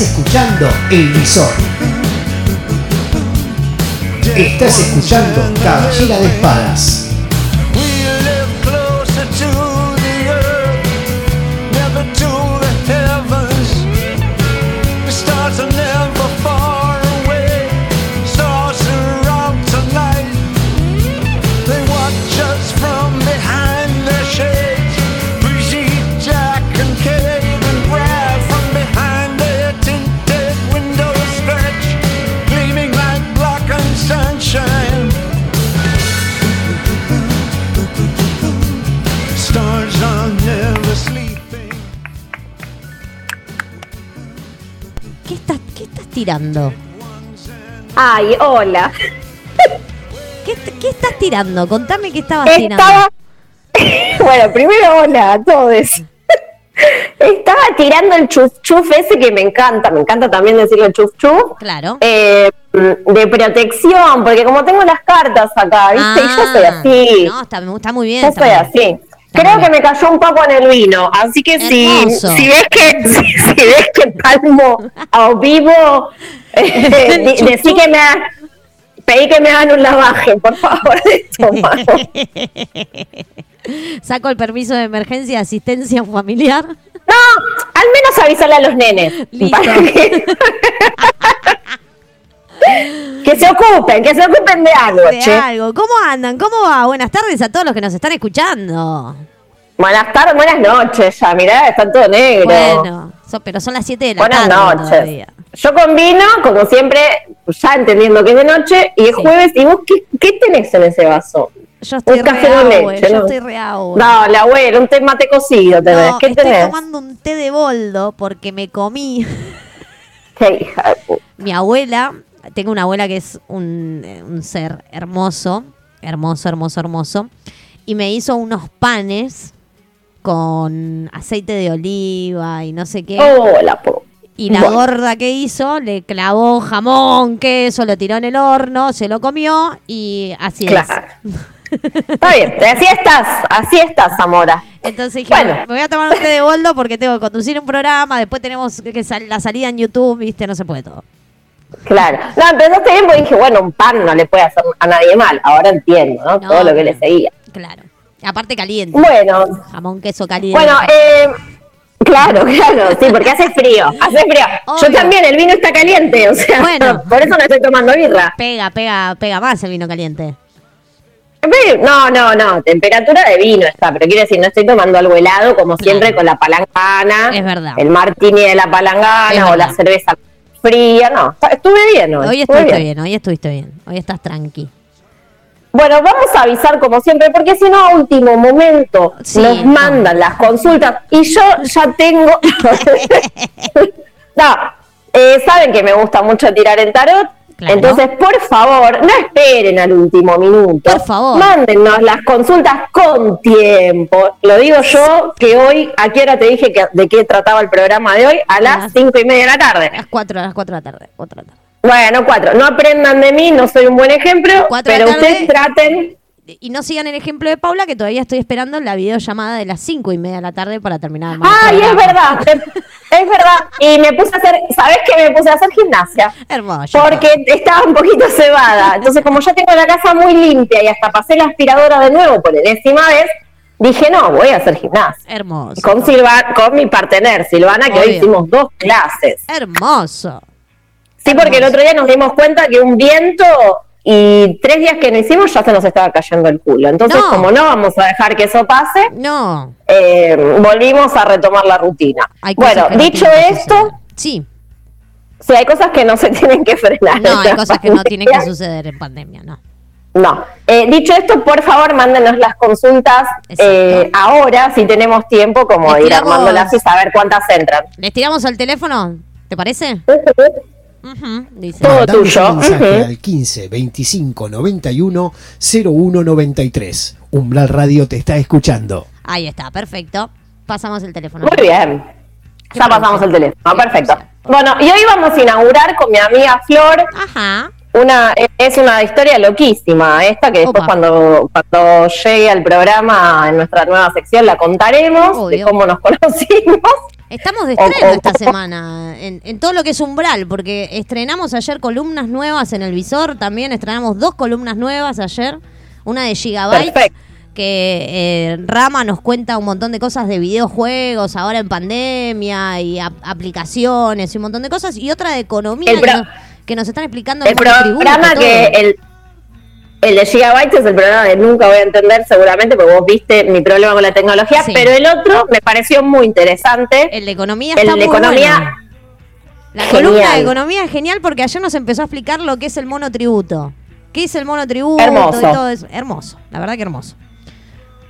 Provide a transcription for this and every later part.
Escuchando El Visor. Estás escuchando Caballera de Espadas. Tirando? Ay, hola. ¿Qué, qué estás tirando? Contame qué estabas Estaba... tirando. bueno, primero hola a todos. Estaba tirando el chuf chuf ese que me encanta, me encanta también decirle chuf chuf. Claro. Eh, de protección, porque como tengo las cartas acá, ¿viste? y yo soy Ah, así. No, está, está muy bien. yo soy así. Creo que me cayó un poco en el vino, así que si, Hermoso. si ves que si, si ves que palmo a vivo, eh, decí que me ha- pedí que me hagan un lavaje, por favor, de estómago. Saco el permiso de emergencia de asistencia familiar. No, al menos avísale a los nenes. Listo. para que... que se ocupen, que se ocupen de algo, De che. algo. ¿Cómo andan? ¿Cómo va? Buenas tardes a todos los que nos están escuchando. Buenas tardes, buenas noches ya, mirá, está todo negro. Bueno, so- pero son las 7 de la buenas tarde noches. todavía. Yo con vino, como siempre, ya entendiendo que es de noche, y es Sí. jueves, ¿y vos qué, qué tenés en ese vaso? Yo estoy Un café leche, yo ¿no? estoy re. No, la abuela, un té mate cocido tenés. No, ¿Qué estoy tenés? tomando un té de boldo porque me comí. Qué hija de puta. Mi abuela, tengo una abuela que es un, eh, un ser hermoso, hermoso, hermoso, hermoso, y me hizo unos panes con aceite de oliva y no sé qué. Oh, la po- Y la Bueno. gorda que hizo le clavó jamón, queso, lo tiró en el horno, se lo comió y así Claro. es. Está bien, así estás, así estás, Zamora. Entonces dije, Bueno. me voy a tomar un té de boldo porque tengo que conducir un programa, después tenemos que sal- la salida en YouTube, viste, no se puede todo. Claro. No, empezaste bien porque dije, bueno, un pan no le puede hacer a nadie mal. Ahora entiendo, ¿no? No, Todo lo que le seguía. Claro. Aparte caliente. Bueno, Jamón, queso caliente. bueno, eh, claro, claro, sí, porque hace frío, hace frío. Obvio. Yo también, el vino está caliente, o sea, Bueno. por eso no estoy tomando birra. Pega, pega, pega más el vino caliente. No, no, no, temperatura de vino está, pero quiero decir, no estoy tomando algo helado como siempre con la palangana. Es verdad. El martini de la palangana o la cerveza fría, no, estuve bien hoy. Hoy estuviste bien. hoy estuviste bien. Hoy estás tranqui. Bueno, vamos a avisar como siempre, porque si no, a último momento Sí, nos no. mandan las consultas y yo ya tengo. no, eh, saben que me gusta mucho tirar el tarot. Claro. Entonces, por favor, no esperen al último minuto. Por favor. Mándennos las consultas con tiempo. Lo digo yo, que hoy, ¿a qué hora te dije que, de qué trataba el programa de hoy? A las cinco y media de la tarde. A las 4, a las 4 de la tarde. Cuatro de la tarde. Bueno, cuatro. No aprendan de mí, no soy un buen ejemplo, Cuatro de la pero ustedes traten Y no sigan el ejemplo de Paula, que todavía estoy esperando la videollamada de las 5 y media de la tarde para terminar Ay, es verdad, es verdad. Y me puse a hacer, ¿sabes qué? Me puse a hacer gimnasia. Hermoso. Porque estaba un poquito cebada. Entonces, como ya tengo la casa muy limpia y hasta pasé la aspiradora de nuevo por enésima vez, dije, no, voy a hacer gimnasia. Hermoso. Con, Silva, con mi partener, Silvana, que hoy hicimos dos clases. Hermoso. Sí, porque el otro día nos dimos cuenta que un viento y tres días que no hicimos ya se nos estaba cayendo el culo. Entonces, No. como no vamos a dejar que eso pase, No. eh, volvimos a retomar la rutina. Bueno, no dicho esto. Sí. sí, hay cosas que no se tienen que frenar. No, hay cosas que no tienen que suceder en pandemia, no. No. Eh, dicho esto, por favor, mándenos las consultas eh, ahora, si tenemos tiempo, como ir armándolas y saber cuántas entran. ¿Les tiramos al teléfono? ¿Te parece? Ujú, dice. Todo tuyo. un mensaje Ujú. al 15 25 91 01 93. Umbral Radio te está escuchando. Ahí está, perfecto. Pasamos el teléfono. Muy bien. Ya pasamos el teléfono, perfecto. Bueno, y hoy vamos a inaugurar con mi amiga Flor Ajá. Una es una historia loquísima esta que después Opa. cuando cuando llegue al programa en nuestra nueva sección la contaremos de cómo nos conocimos Estamos de estreno o- esta semana en, en todo lo que es umbral, porque estrenamos ayer columnas nuevas en el visor, también estrenamos dos columnas nuevas ayer, una de Gigabyte, Perfecto. que eh, Rama nos cuenta un montón de cosas de videojuegos, ahora en pandemia, y ap- aplicaciones y un montón de cosas, y otra de economía El que, nos, están explicando El programa que el, el de Gigabytes es el programa que nunca voy a entender seguramente porque vos viste mi problema con la tecnología, Sí. pero el otro me pareció muy interesante. El de economía El está de muy economía, bueno. La genial. columna de economía es genial porque ayer nos empezó a explicar lo que es el monotributo. ¿Qué es el monotributo? Hermoso. Y todo eso. Hermoso, la verdad que hermoso.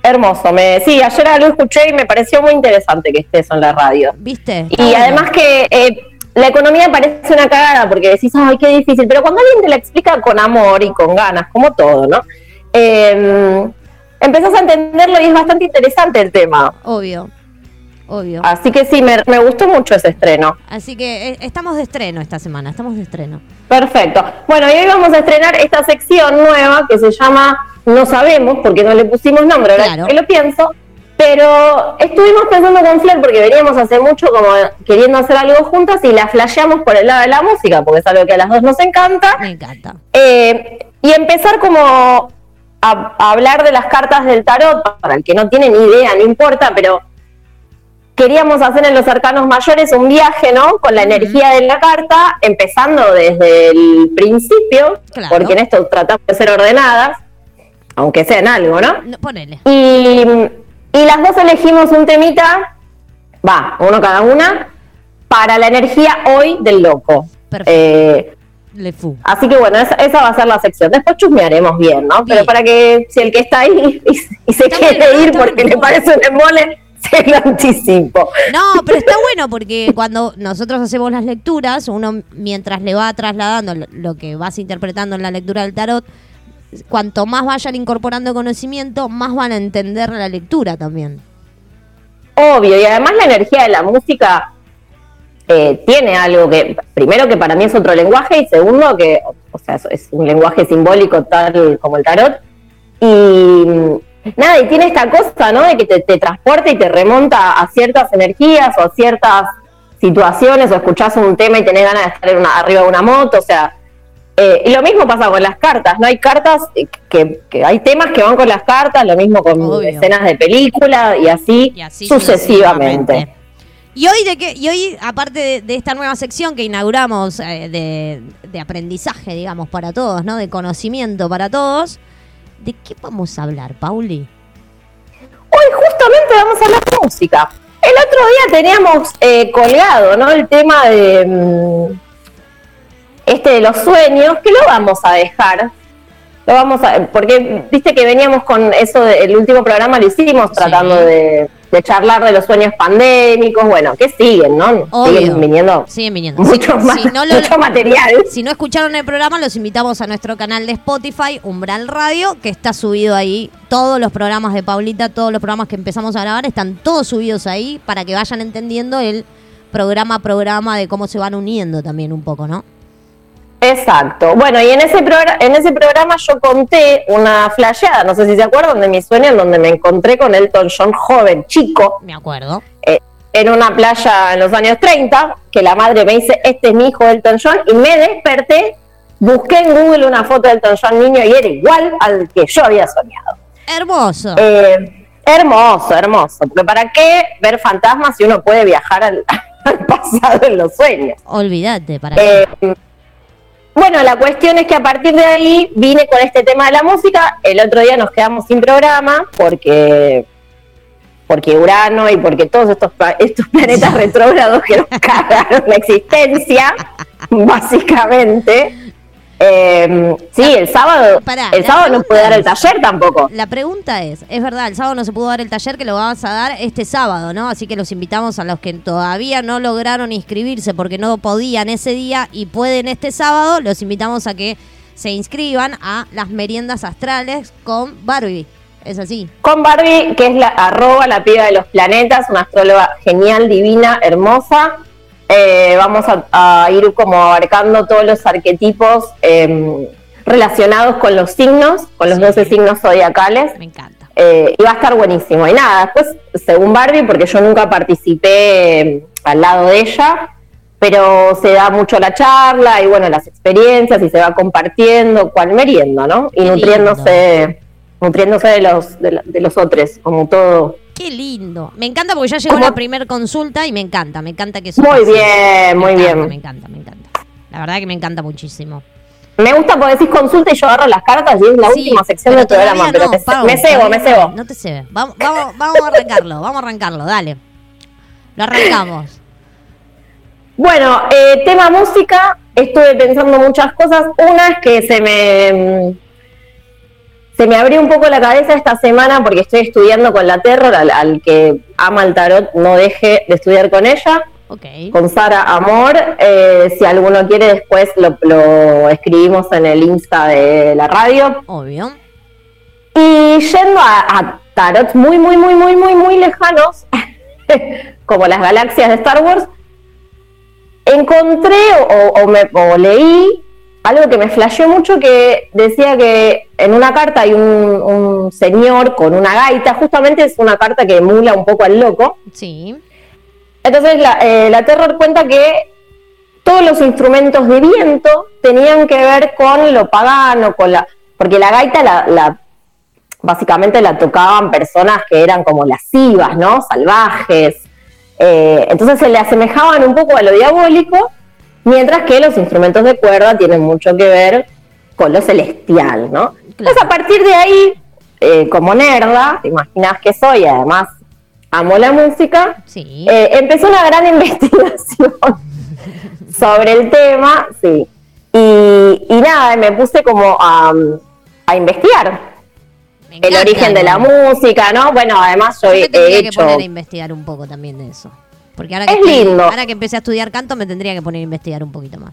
Hermoso. Me, sí, ayer lo escuché y me pareció muy interesante que esté eso en la radio. ¿Viste? Está Y bueno. además que eh, la economía parece una cagada porque decís, ay, qué difícil, pero cuando alguien te la explica con amor y con ganas, como todo, ¿no? Eh, empezás a entenderlo y es bastante interesante el tema. Obvio, obvio. Así que sí, me, me gustó mucho ese estreno. Así que eh, estamos de estreno esta semana, estamos de estreno. Perfecto. Bueno, y hoy vamos a estrenar esta sección nueva que se llama No sabemos, porque no le pusimos nombre, ahora Claro. que lo pienso. Pero estuvimos pensando con Flor porque veníamos hace mucho como queriendo hacer algo juntas y la flasheamos por el lado de la música, porque es algo que a las dos nos encanta. Me encanta. Eh, y empezar como a, a hablar de las cartas del tarot, para el que no tiene ni idea, no importa, pero queríamos hacer en los arcanos mayores un viaje, ¿no? Con la energía de la carta, empezando desde el principio, Claro. porque en esto tratamos de ser ordenadas, aunque sea en algo, ¿no? No, ponele. Y, y las dos elegimos un temita, va, uno cada una, para la energía hoy del loco. Perfecto. Eh, Le fu. Así que bueno, esa, esa va a ser la sección. Después chusmearemos bien, ¿no? Bien. Pero para que si el que está ahí y, y se Está quiere ir porque le parece un embole, se lo anticipo. No, pero está bueno porque cuando nosotros hacemos las lecturas, uno mientras le va trasladando lo que vas interpretando en la lectura del tarot, cuanto más vayan incorporando conocimiento, más van a entender la lectura también. Obvio, y además la energía de la música eh, tiene algo que, primero que para mí es otro lenguaje y segundo que, o sea, es- un lenguaje simbólico tal como el tarot. Y mm, nada, y tiene esta cosa, ¿no? De que te, te transporta y te remonta a ciertas energías o a ciertas situaciones o escuchás un tema y tenés ganas de estar en una- arriba de una moto, o sea, eh, y lo mismo pasa con las cartas, ¿no? Hay cartas que, que hay temas que van con las cartas, lo mismo con Obvio. escenas de película y así, Y así sucesivamente. Y hoy, de qué, y hoy aparte de, de esta nueva sección que inauguramos eh, de, de aprendizaje, digamos, para todos, ¿no? De conocimiento para todos, ¿de qué vamos a hablar, Pauli? Hoy justamente vamos a hablar de música. El otro día teníamos eh, colgado, ¿no? El tema de mm, este de los sueños, que lo vamos a dejar. Lo vamos a, porque viste que veníamos con eso del último programa lo hicimos Sí. tratando de, de charlar de los sueños pandémicos, bueno, que siguen, ¿no? Obvio. Siguen viniendo Siguen viniendo. mucho, Si- más, si no lo- mucho material. Si no escucharon el programa, los invitamos a nuestro canal de Spotify, Umbral Radio, que está subido ahí. Todos los programas de Paulita, todos los programas que empezamos a grabar, están todos subidos ahí para que vayan entendiendo el programa a programa de cómo se van uniendo también un poco, ¿no? Exacto. Bueno, y en ese, programa, en ese programa yo conté una flasheada, no sé si se acuerdan de mi sueño, en donde me encontré con Elton John joven, chico, Me acuerdo. eh, en una playa en los años 30, que la madre me dice, este es mi hijo Elton John, y me desperté, busqué en Google una foto de Elton John niño y era igual al que yo había soñado. Hermoso. Eh, hermoso, hermoso, porque ¿para qué ver fantasmas si uno puede viajar al, al pasado en los sueños? Olvídate, para Eh, bueno, la cuestión es que a partir de ahí vine con este tema de la música. El otro día nos quedamos sin programa porque porque Urano y porque todos estos, estos planetas retrógrados que nos cagaron la existencia, básicamente. Eh, sí, el sábado, Pará, el sábado no puede dar el taller tampoco. La pregunta es, es verdad, el sábado no se pudo dar el taller que lo vamos a dar este sábado, ¿no? Así que los invitamos a los que todavía no lograron inscribirse porque no podían ese día y pueden este sábado, los invitamos a que se inscriban a las meriendas astrales con Barbie. Es así. Con Barbie, que es la arroba la piba de los planetas, una astróloga genial, divina, hermosa. Eh, vamos a, a ir como abarcando todos los arquetipos eh, relacionados con los signos, con los Sí. 12 signos zodiacales. Me encanta. Eh, y va a estar buenísimo. Y nada, después, según Barbie, porque yo nunca participé al lado de ella, pero se da mucho la charla y bueno, las experiencias y se va compartiendo, cual meriendo, ¿no? Y nutriéndose, nutriéndose de los, de, la- de los otros, como todo. Qué lindo. Me encanta porque ya llegó ¿Cómo? la primer consulta y me encanta, me encanta que eso Muy pase. bien, muy Me encanta, bien. Me encanta, me encanta. La verdad que me encanta muchísimo. Me gusta porque decís consulta y yo agarro las cartas y es la Sí, última sección del pero programa, pero no, te- Pau, me cebo, me cebo. No, te cebes. Vamos, vamos, vamos a arrancarlo, vamos a arrancarlo, dale. Lo arrancamos. Bueno, eh, tema música, estuve pensando muchas cosas. Una es que se me se me abrió un poco la cabeza esta semana porque estoy estudiando con la Terror, al, al que ama el tarot no deje de estudiar con ella, Ok. con Sara Amor. Eh, si alguno quiere después lo, lo escribimos en el Insta de la radio. Obvio. Y yendo a, a tarots muy, muy, muy, muy, muy, muy lejanos, como las galaxias de Star Wars, encontré o, o me, o leí algo que me flasheó mucho que decía que en una carta hay un, un señor con una gaita, justamente es una carta que emula un poco al loco. Sí. Entonces la, eh, la Terror cuenta que todos los instrumentos de viento tenían que ver con lo pagano, con la, porque la gaita la, la- básicamente la tocaban personas que eran como lascivas, ¿no? Salvajes. Eh, entonces se le asemejaban un poco a lo diabólico, mientras que los instrumentos de cuerda tienen mucho que ver con lo celestial, ¿no? Entonces a partir de ahí, eh, como nerda, te imaginas que soy, además amo la música, Sí. eh, empezó una gran investigación sobre el tema, sí. Y, y nada, me puse como a, a investigar el origen de la música, ¿no? Bueno, además yo Yo he, he que hecho... poner a investigar un poco también de eso. Porque ahora que, Es estoy- lindo. ahora que empecé a estudiar canto me tendría que poner a investigar un poquito más.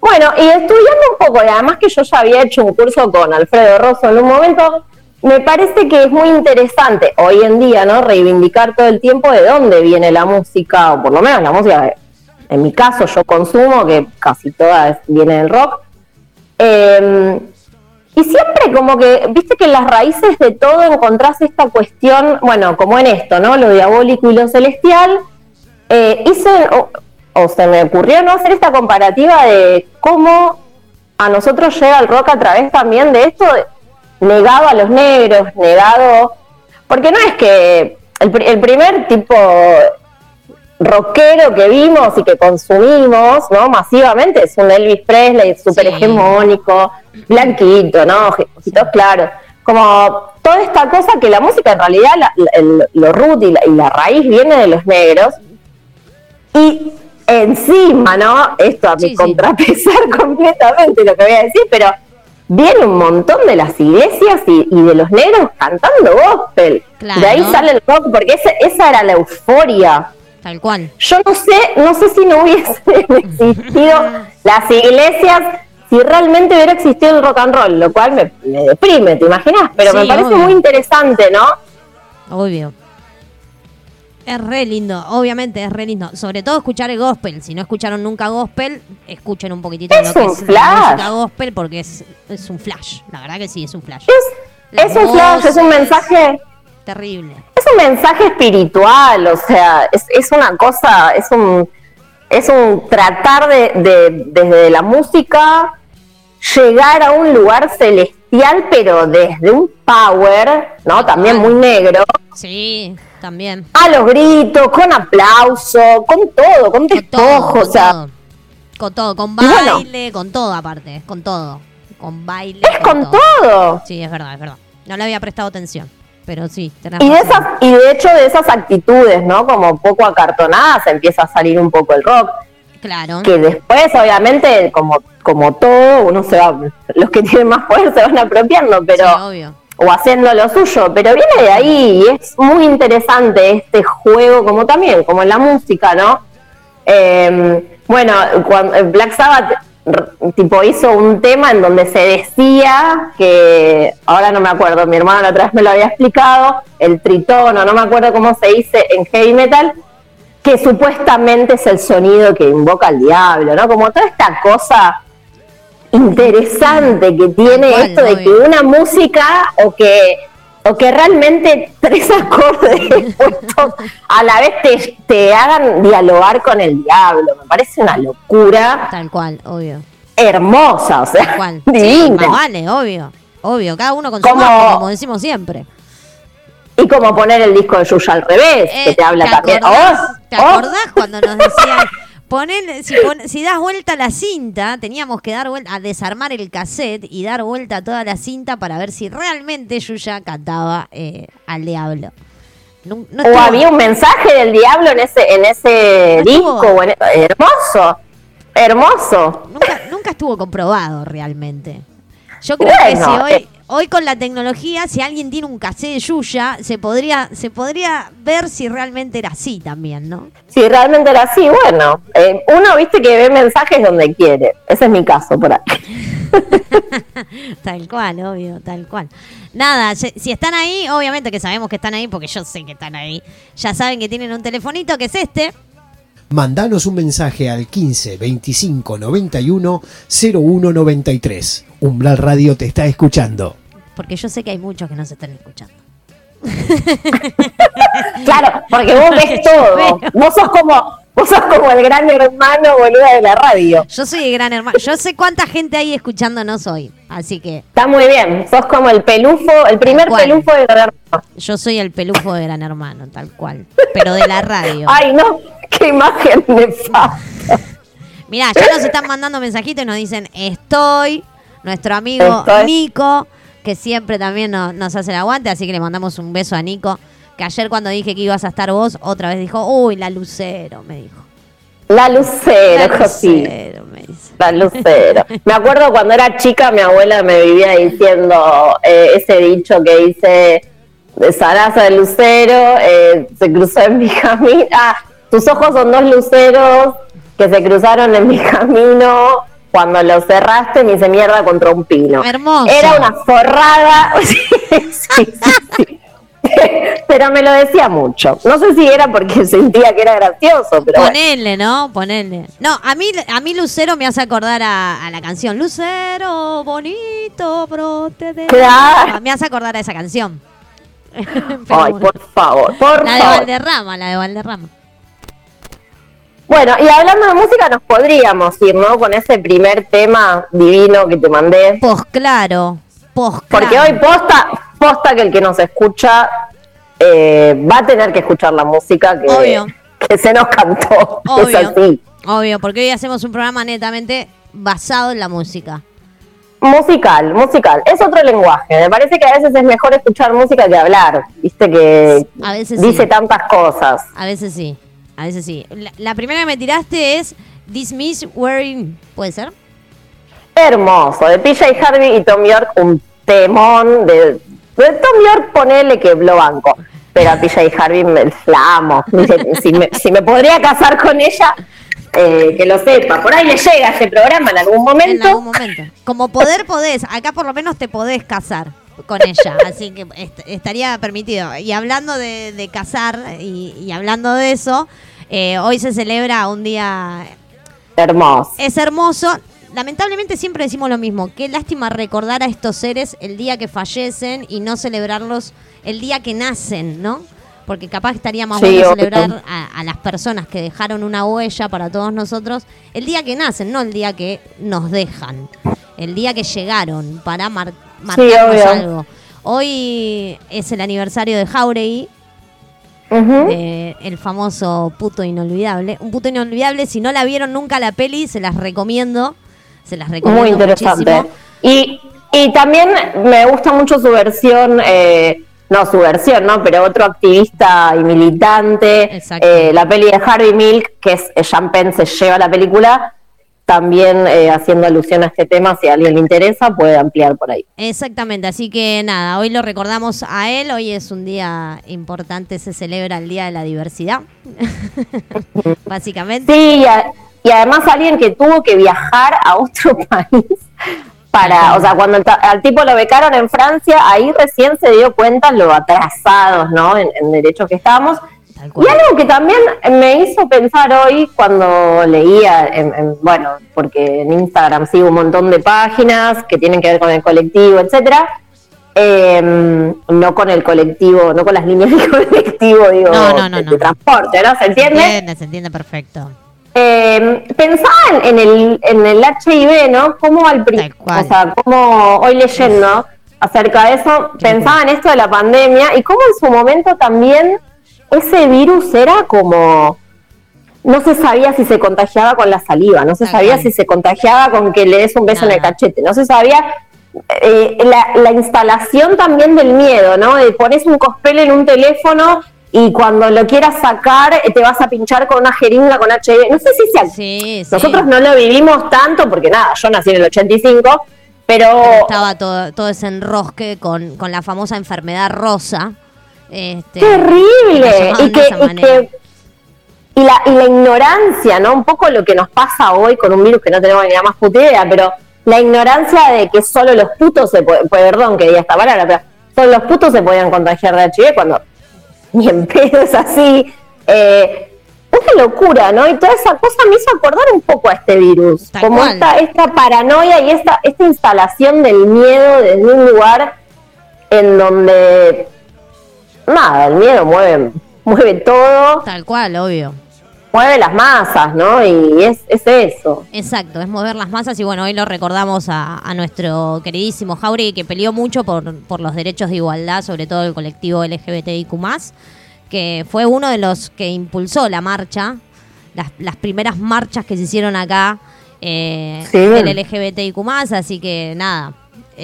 Bueno, y estudiando un poco, y además que yo ya había hecho un curso con Alfredo Rosso en un momento, me parece que es muy interesante hoy en día, ¿no? Reivindicar todo el tiempo de dónde viene la música, o por lo menos la música en mi caso yo consumo, que casi toda viene del rock. Eh, y siempre como que, viste que en las raíces de todo encontrás esta cuestión, bueno, como en esto, ¿no? Lo diabólico y lo celestial. Eh, hice, o, o se me ocurrió no hacer esta comparativa de cómo a nosotros llega el rock a través también de esto, negado a los negros, negado, porque no es que el, el primer tipo rockero que vimos y que consumimos, ¿no? Masivamente es un Elvis Presley súper Sí. hegemónico, blanquito, ¿no? Ojitos claros. Como toda esta cosa que la música en realidad, la- la- el- lo root y la, y la raíz viene de los negros. Y encima, ¿no? Esto a mi Sí, sí. contrapesar completamente lo que voy a decir, pero viene un montón de las iglesias y, y de los negros cantando gospel. Claro. De ahí sale el rock, porque ese- esa era la euforia. Tal cual. Yo no sé, no sé si no hubiesen existido las iglesias, si realmente hubiera existido el rock and roll, lo cual me, me deprime, ¿te imaginas? Pero Sí, me parece obvio. muy interesante, ¿no? Obvio. Es re lindo, obviamente es re lindo. Sobre todo escuchar el gospel. Si no escucharon nunca gospel, escuchen un poquitito Es lo que un es la flash. música gospel porque es, es un flash. La verdad que sí, es un flash. Es, un flash, es un mensaje, Terrible. es un mensaje espiritual, o sea, es, es una cosa, es un, es un tratar de, de- desde la música llegar a un lugar celestial, pero desde un power, ¿no? También muy negro, Sí, también. a los gritos, con aplauso, con todo, con todo, despojo, con o sea, todo. Con todo, con bueno. baile, con todo aparte, con todo. Con baile. es con todo. Sí, es verdad, es verdad. No le había prestado atención, pero sí, tenés Y de razón. esas, y de hecho de esas actitudes, ¿no? Como poco acartonadas, empieza a salir un poco el rock. Claro. que después obviamente como como todo uno se va los que tienen más poder se van apropiando pero Sí, obvio. O haciendo lo suyo pero viene de ahí y es muy interesante este juego como también como en la música no Eh, bueno cuando Black Sabbath tipo hizo un tema en donde se decía que ahora no me acuerdo mi hermano la otra vez me lo había explicado el tritono no me acuerdo cómo se dice en heavy metal que supuestamente es el sonido que invoca al diablo, ¿no? Como toda esta cosa interesante que tiene esto de que una música o que o que realmente tres acordes puestos a la vez te, te hagan dialogar con el diablo. Me parece una locura Tal cual, obvio. hermosa, o sea, Tal cual. Sí, divina. más vale, obvio. Obvio, cada uno con su Como- como decimos siempre. Y como poner el disco de Yuya al revés, que Eh, te habla también. Acordás, ¿Te acordás cuando nos decían, ponele- si, pon- si das vuelta la cinta, teníamos que dar vuelta, a desarmar el cassette y dar vuelta a toda la cinta para ver si realmente Yuya cantaba eh, al diablo. No- no O había un mensaje del diablo en ese, en ese No disco. en- hermoso, hermoso. nunca, nunca estuvo comprobado realmente. Yo creo que si hoy, eh. Hoy con la tecnología, si alguien tiene un cassette de Yuya, se podría, se podría ver si realmente era así también, ¿no? Si realmente era así, bueno, eh, uno viste que ve mensajes donde quiere. Ese es mi caso por ahí. Tal cual, obvio, tal cual. Nada, si si están ahí, obviamente que sabemos que están ahí, porque yo sé que están ahí. Ya saben que tienen un telefonito que es este. Mandanos un mensaje al 15 25 91 01 93. Umbral Radio te está escuchando. Porque yo sé que hay muchos que nos están escuchando. Claro, porque vos ves todo. Vos sos como, vos sos como el gran hermano boluda de la radio. Yo soy el gran hermano. Yo sé cuánta gente hay escuchándonos hoy. Así que Está muy bien. Sos como el pelufo, el primer cual. pelufo de gran hermano. yo soy el pelufo de gran hermano, tal cual. Pero de la radio. Ay, no, qué imagen nefasta. Mirá, ya nos están mandando mensajitos y nos dicen, estoy, nuestro amigo Estoy. Nico, que siempre también no- nos hace el aguante, así que le mandamos un beso a Nico, que ayer cuando dije que ibas a estar vos, otra vez dijo, uy, la Lucero, me dijo. La lucero, la. Lucero, me dice. La lucero. Me acuerdo cuando era chica, mi abuela me vivía diciendo eh, ese dicho que dice de Sarasa de Lucero, eh, se cruzó en mi camino. Ah, tus ojos son dos luceros que se cruzaron en mi camino. Cuando los cerraste, me hice mierda contra un pino. Hermoso. Era una forrada. Sí, sí, sí. Pero me lo decía mucho. No sé si era porque sentía que era gracioso, pero bueno. Ponele, ¿no? Ponele. No, a mí, a mí Lucero me hace acordar a, a la canción Lucero, bonito, brote de... Claro. Me hace acordar a esa canción. Ay, bueno. por favor, por La de favor. Valderrama, la de Valderrama. Bueno, y hablando de música, nos podríamos ir, ¿no? Con ese primer tema divino que te mandé. Pues claro, pues Porque hoy posta, posta que el que nos escucha eh, va a tener que escuchar la música que, Obvio. que se nos cantó. Es Obvio, así. obvio, porque hoy hacemos un programa netamente basado en la música. Musical, musical. Es otro lenguaje. Me parece que a veces es mejor escuchar música que hablar. Viste que A veces dice sí. tantas cosas. A veces sí, a veces sí. La, la primera que me tiraste es Dismiss Wearing, ¿puede ser? Hermoso. De PJ Harvey y Tom York, un temón. De, de Tom York, ponele que lo banco. Pero a PJ Harvey me la amo. Dice, si, me, si me podría casar con ella, eh, que lo sepa. Por ahí le llega ese programa en algún En momento. algún momento. Como poder podés, acá por lo menos te podés casar con ella, así que est- estaría permitido. Y hablando de, de casar y, y hablando de eso, eh, hoy se celebra un día Hermoso. es hermoso. Lamentablemente siempre decimos lo mismo. Qué lástima recordar a estos seres el día que fallecen y no celebrarlos el día que nacen, ¿no? Porque capaz estaría más Sí, bueno celebrar a, a las personas que dejaron una huella para todos nosotros el día que nacen, no el día que nos dejan. El día que llegaron para mar- marcarnos obvio. algo. Hoy es el aniversario de Jauregui, De el famoso puto inolvidable. Un puto inolvidable, si no la vieron nunca la peli, se las recomiendo. Se las recomiendo Muy interesante. muchísimo. Y, y también me gusta mucho su versión, eh, no su versión, ¿no? Pero otro activista y militante, eh, la peli de Harvey Milk, que es eh, Sean Penn se lleva la película, también eh, haciendo alusión a este tema, si a alguien le interesa, puede ampliar por ahí. Exactamente, así que nada, hoy lo recordamos a él, hoy es un día importante, se celebra el Día de la Diversidad, básicamente. Sí, y, a- y además alguien que tuvo que viajar a otro país para, o sea, cuando el al tipo lo becaron en Francia, ahí recién se dio cuenta lo atrasados, ¿no? En, en derechos que estábamos. Tal Y algo que también me hizo pensar hoy cuando leía, en- en- bueno, porque en Instagram sigo un montón de páginas que tienen que ver con el colectivo, etcétera. eh, no con el colectivo, no con las líneas del colectivo, digo, No, no, no, de, transporte, ¿no? ¿Se Se entiende? entiende, se entiende perfecto. Eh, pensaban en el, en el HIV, ¿no? Como al pri- Tal cual. o sea, como hoy leyendo acerca de eso, Qué pensaban esto de la pandemia y cómo en su momento también ese virus era como no se sabía si se contagiaba con la saliva, no se sabía si se contagiaba con que le des un beso en el cachete, no se sabía eh, la, la instalación también del miedo, ¿no? De pones un cospel en un teléfono y cuando lo quieras sacar eh, te vas a pinchar con una jeringa con HIV. No sé si se, Sí, sí. nosotros no lo vivimos tanto porque nada, yo nací en el 85, pero, Estaba todo, todo ese enrosque con, con la famosa enfermedad rosa. Este, terrible llamaban y que, y manera. que- y la, y la ignorancia, ¿no? Un poco lo que nos pasa hoy con un virus que no tenemos ni la más puta idea, pero la ignorancia de que solo los putos se pueden, perdón que diga esta palabra, pero solo los putos se podían contagiar de HIV cuando ni en pedo es así. Eh, una locura, ¿no? Y toda esa cosa me hizo acordar un poco a este virus, Tal como cual. esta, esta paranoia y esta, esta instalación del miedo desde un lugar en donde nada, el miedo mueve, mueve todo, Tal cual, obvio. mueve las masas, ¿no? Y es, es eso. Exacto, es mover las masas y bueno, hoy lo recordamos a, a nuestro queridísimo Jauregui que peleó mucho por, por los derechos de igualdad, sobre todo el colectivo LGBTIQ+, que fue uno de los que impulsó la marcha, las, las primeras marchas que se hicieron acá eh, Sí. del LGBTIQ+, así que nada,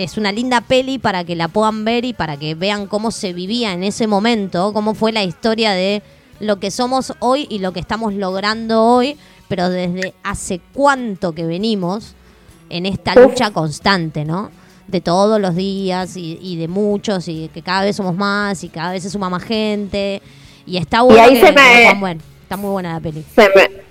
es una linda peli para que la puedan ver y para que vean cómo se vivía en ese momento, cómo fue la historia de lo que somos hoy y lo que estamos logrando hoy, pero desde hace cuánto que venimos en esta lucha constante, ¿no? De todos los días y, y de muchos y que cada vez somos más y cada vez se suma más gente y está bueno ahí que- se me-. Está muy buena la peli. Se me,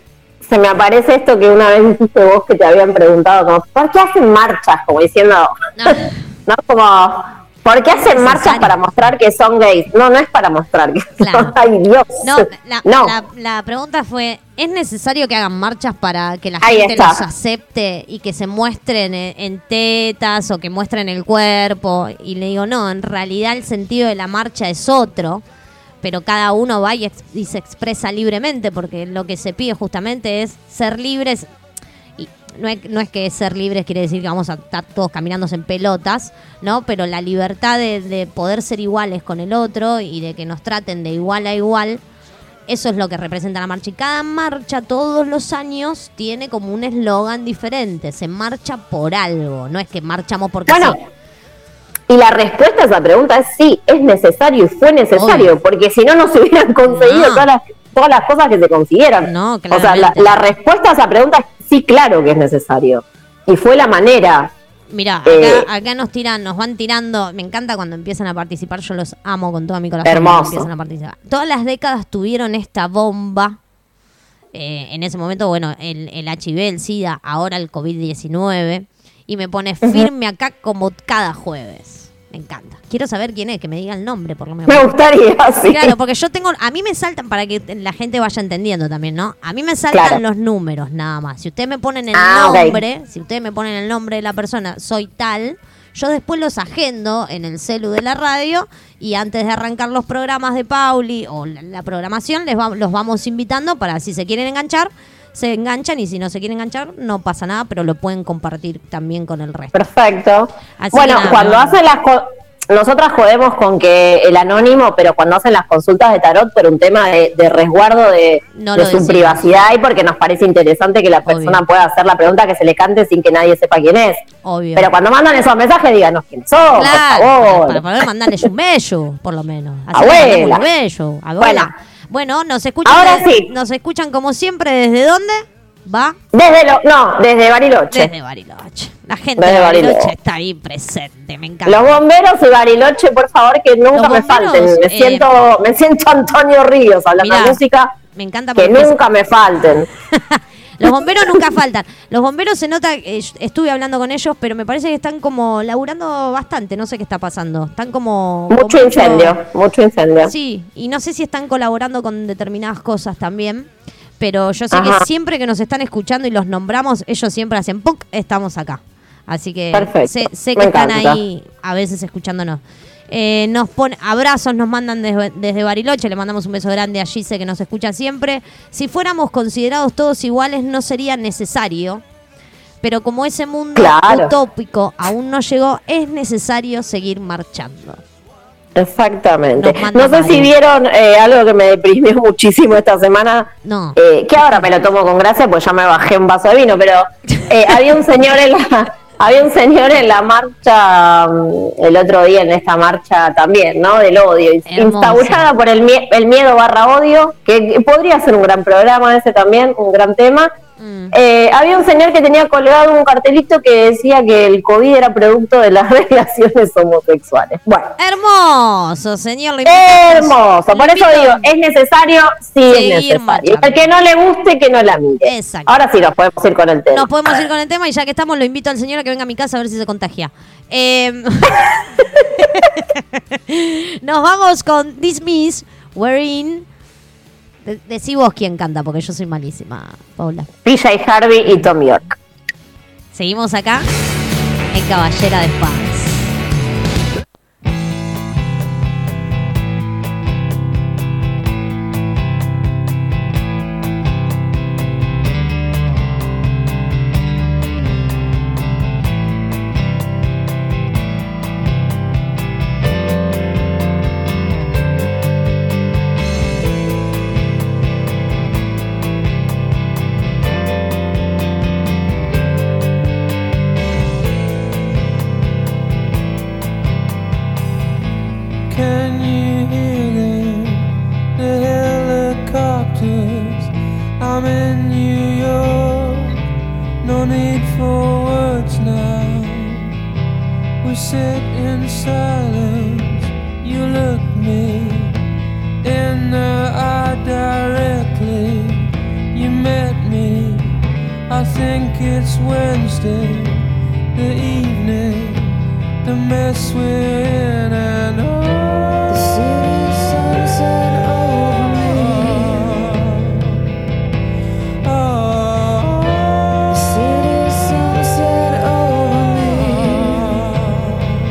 se me aparece esto que una vez dijiste vos que te habían preguntado, como, ¿por qué hacen marchas? Como diciendo, No. ¿no? Como, ¿por qué hacen marchas para mostrar que son gays? No, no es para mostrar que Claro. son, ay Dios. No, la, No. La, la pregunta fue, ¿es necesario que hagan marchas para que la Ahí gente está. los acepte y que se muestren en, en tetas o que muestren el cuerpo? Y le digo, no, en realidad el sentido de la marcha es otro, pero cada uno va y, se expresa libremente, porque lo que se pide justamente es ser libres. Y no es, no es que ser libres quiere decir que vamos a estar todos caminándose en pelotas, ¿no? Pero la libertad de, de poder ser iguales con el otro y de que nos traten de igual a igual, eso es lo que representa la marcha. Y cada marcha todos los años tiene como un eslogan diferente. Se marcha por algo, no es que marchamos porque Bueno, sí. Y la respuesta a esa pregunta es sí, es necesario y fue necesario, Obvio. porque si no, no se hubieran conseguido No. todas, las, todas las cosas que se consiguieron. No, o sea, la, respuesta a esa pregunta es sí, claro que es necesario. Y fue la manera. Mira, acá, Eh, acá nos tiran, nos van tirando. Me encanta cuando empiezan a participar. Yo los amo con todo mi corazón. Hermoso. Empiezan a participar. Todas las décadas tuvieron esta bomba. Eh, en ese momento, bueno, el, el HIV, el SIDA, ahora el COVID-19. Y me pone firme acá como cada jueves. Me encanta. Quiero saber quién es, que me diga el nombre por lo menos. Me gustaría, sí. Claro, porque yo tengo, a mí me saltan, para que la gente vaya entendiendo también, ¿no? A mí me saltan Claro. los números nada más. Si ustedes me ponen el Ah, nombre, si ustedes me ponen el nombre de la persona, soy tal, yo después los agendo en el celu de la radio y antes de arrancar los programas de Pauli o la, la programación, les va- los vamos invitando para si se quieren enganchar, se enganchan y si no se quieren enganchar, no pasa nada, pero lo pueden compartir también con el resto. Perfecto. Así bueno, nada, cuando no. hacen las nosotras jodemos con que el anónimo, pero cuando hacen las consultas de tarot por un tema de, de resguardo de, No de su decimos. privacidad y porque nos parece interesante que la persona Obvio. pueda hacer la pregunta que se le cante sin que nadie sepa quién es. Obvio. Pero cuando mandan esos mensajes, díganos quiénes son, Claro, por favor. para poder mandarles un bello, por lo menos. Así Abuela. un bello. Abuela. Bueno, nos escuchan, Ahora sí. nos escuchan como siempre, ¿desde dónde? Va Desde lo, no, desde Bariloche. desde Bariloche. La gente Desde de Bariloche, Bariloche. está ahí presente, me encanta. Los bomberos y Bariloche, por favor, que nunca Los me bomberos, falten. Me eh, siento, me siento Antonio Ríos hablando de música. me encanta Que nunca me falten. Los bomberos nunca faltan. Los bomberos se nota, eh, estuve hablando con ellos, pero me parece que están como laburando bastante, no sé qué está pasando. Están como... Mucho incendio, mucho incendio. Sí, y no sé si están colaborando con determinadas cosas también, pero yo sé Ajá. que siempre que nos están escuchando y los nombramos, ellos siempre hacen ¡puc! estamos acá. Así que Perfecto. sé, sé Me que están encanta. ahí a veces escuchándonos. Eh, nos pone abrazos, nos mandan desde, desde Bariloche, le mandamos un beso grande a Gise que nos escucha siempre. Si fuéramos considerados todos iguales no sería necesario, pero como ese mundo Claro. utópico aún no llegó, es necesario seguir marchando. Exactamente. No sé si vieron eh, algo que me deprimió muchísimo esta semana. No. Eh, que ahora me lo tomo con gracia, pues ya me bajé un vaso de vino, pero eh, había un señor en la había un señor en la marcha mm, el otro día en esta marcha también, ¿no? Del odio, Hermoso. instaurada por el, el miedo barra odio, que podría ser un gran programa ese también, un gran tema. Mm. Eh, había un señor que tenía colgado un cartelito que decía que el COVID era producto de las relaciones homosexuales. Bueno, Hermoso, señor. hermoso. Por eso digo, es necesario, sí es necesario. El que no le guste, que no la mire. Exacto. Ahora sí nos podemos ir con el tema. Nos podemos ir con el tema y ya que estamos, lo invito al señor a que venga a mi casa a ver si se contagia. Eh, nos vamos con Dismiss, Wherein. De- Decí vos quién canta, porque yo soy malísima, Paula. PJ Harvey y Tom York. Seguimos acá en Caballera de Espadas. Think it's Wednesday, the evening the mess we're in and oh, the city sunset over me. Oh, the city sunset over me.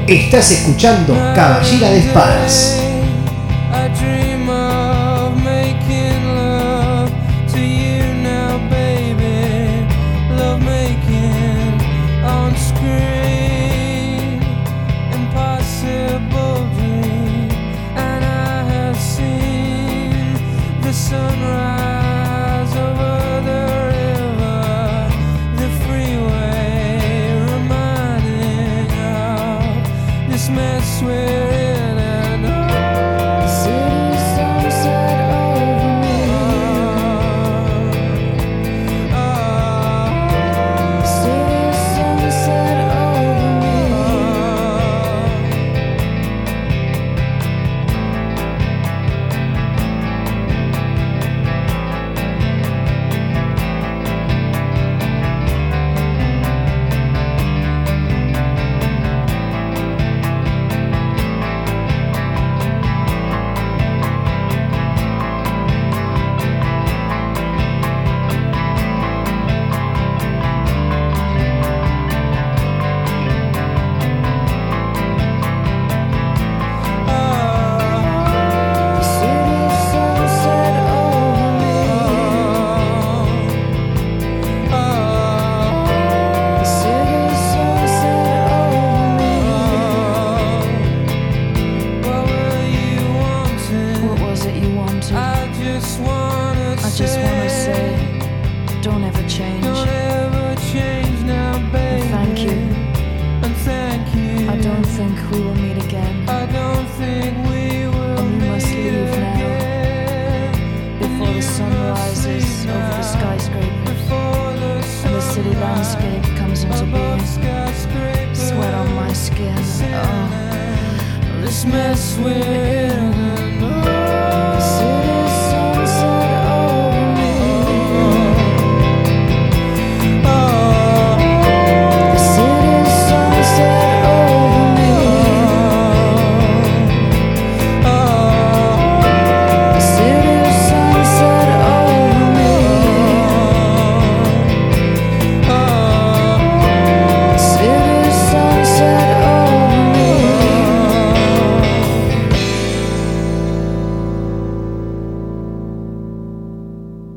Estás escuchando Caballera de Espadas.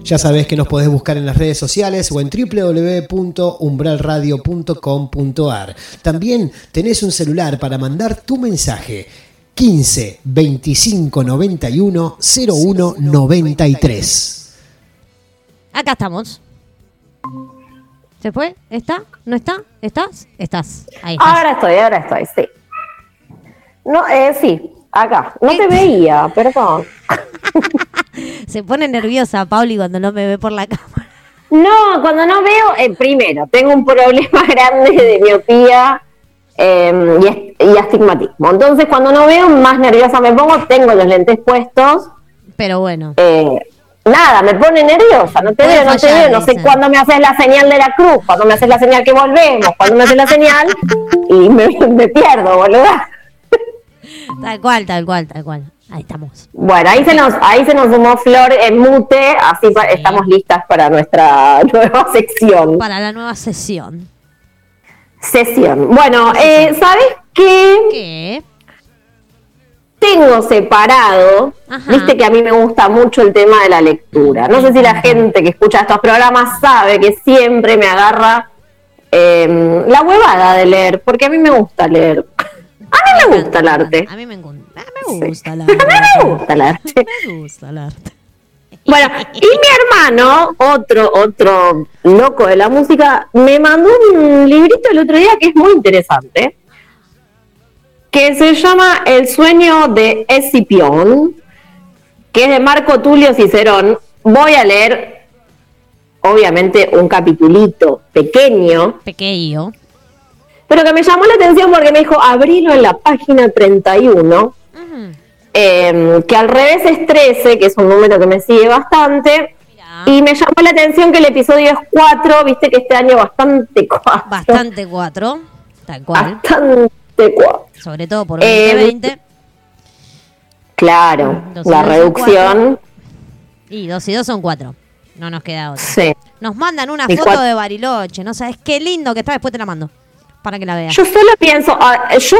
Ya sabes que nos podés buscar en las redes sociales o en www.umbralradio.com.ar. También tenés un celular para mandar tu mensaje. 15 25 91 01 93. Acá estamos. ¿Se fue? ¿Está? ¿No está? ¿Estás? Estás. Ahí estás. Ahora estoy, ahora estoy, sí. No, eh, sí, acá. No te veía, perdón. Se pone nerviosa Pauli cuando no me ve por la cámara. No, cuando no veo, eh, primero, tengo un problema grande de miopía eh, y, astigmatismo. Entonces, cuando no veo, más nerviosa me pongo, tengo los lentes puestos. Pero bueno. eh, nada, me pone nerviosa, no te veo, no te veo, no sé cuándo me haces la señal de la cruz, cuándo me haces la señal que volvemos, cuándo me haces la señal y me, me pierdo, boluda. Tal cual, tal cual, tal cual. Ahí estamos. Bueno, ahí se nos, ahí se nos sumó Flor en mute, así estamos listas para nuestra nueva sección. Para la nueva sesión. Sesión. Bueno, eh, ¿sabes qué? ¿Qué? Tengo separado, Ajá. viste que a mí me gusta mucho el tema de la lectura. No sé si la gente que escucha estos programas sabe que siempre me agarra eh, la huevada de leer, porque a mí me gusta leer. A mí me gusta el arte. A mí me, gusta el A mí arte. me gusta el arte. Me gusta el arte. Bueno, y mi hermano, otro, otro loco de la música, me mandó un librito el otro día que es muy interesante, que se llama El sueño de Escipión, que es de Marco Tulio Cicerón. Voy a leer, obviamente, un capitulito pequeño, Pequeño. Pero que me llamó la atención porque me dijo, abrilo en la página 31 Ujú. eh, que al revés es 13, que es un número que me sigue bastante. Mirá. Y me llamó la atención que el episodio es 4, viste que este año bastante 4. Bastante cuatro. Tal cual. Bastante 4. Sobre todo por Eh, 2020. Claro, Dos la dos reducción. Y dos y dos son cuatro. No nos queda otra. Sí. Nos mandan una Y foto de Bariloche. No sabes qué lindo que está. Después te la mando. Para que la veas. Yo solo pienso, ah, yo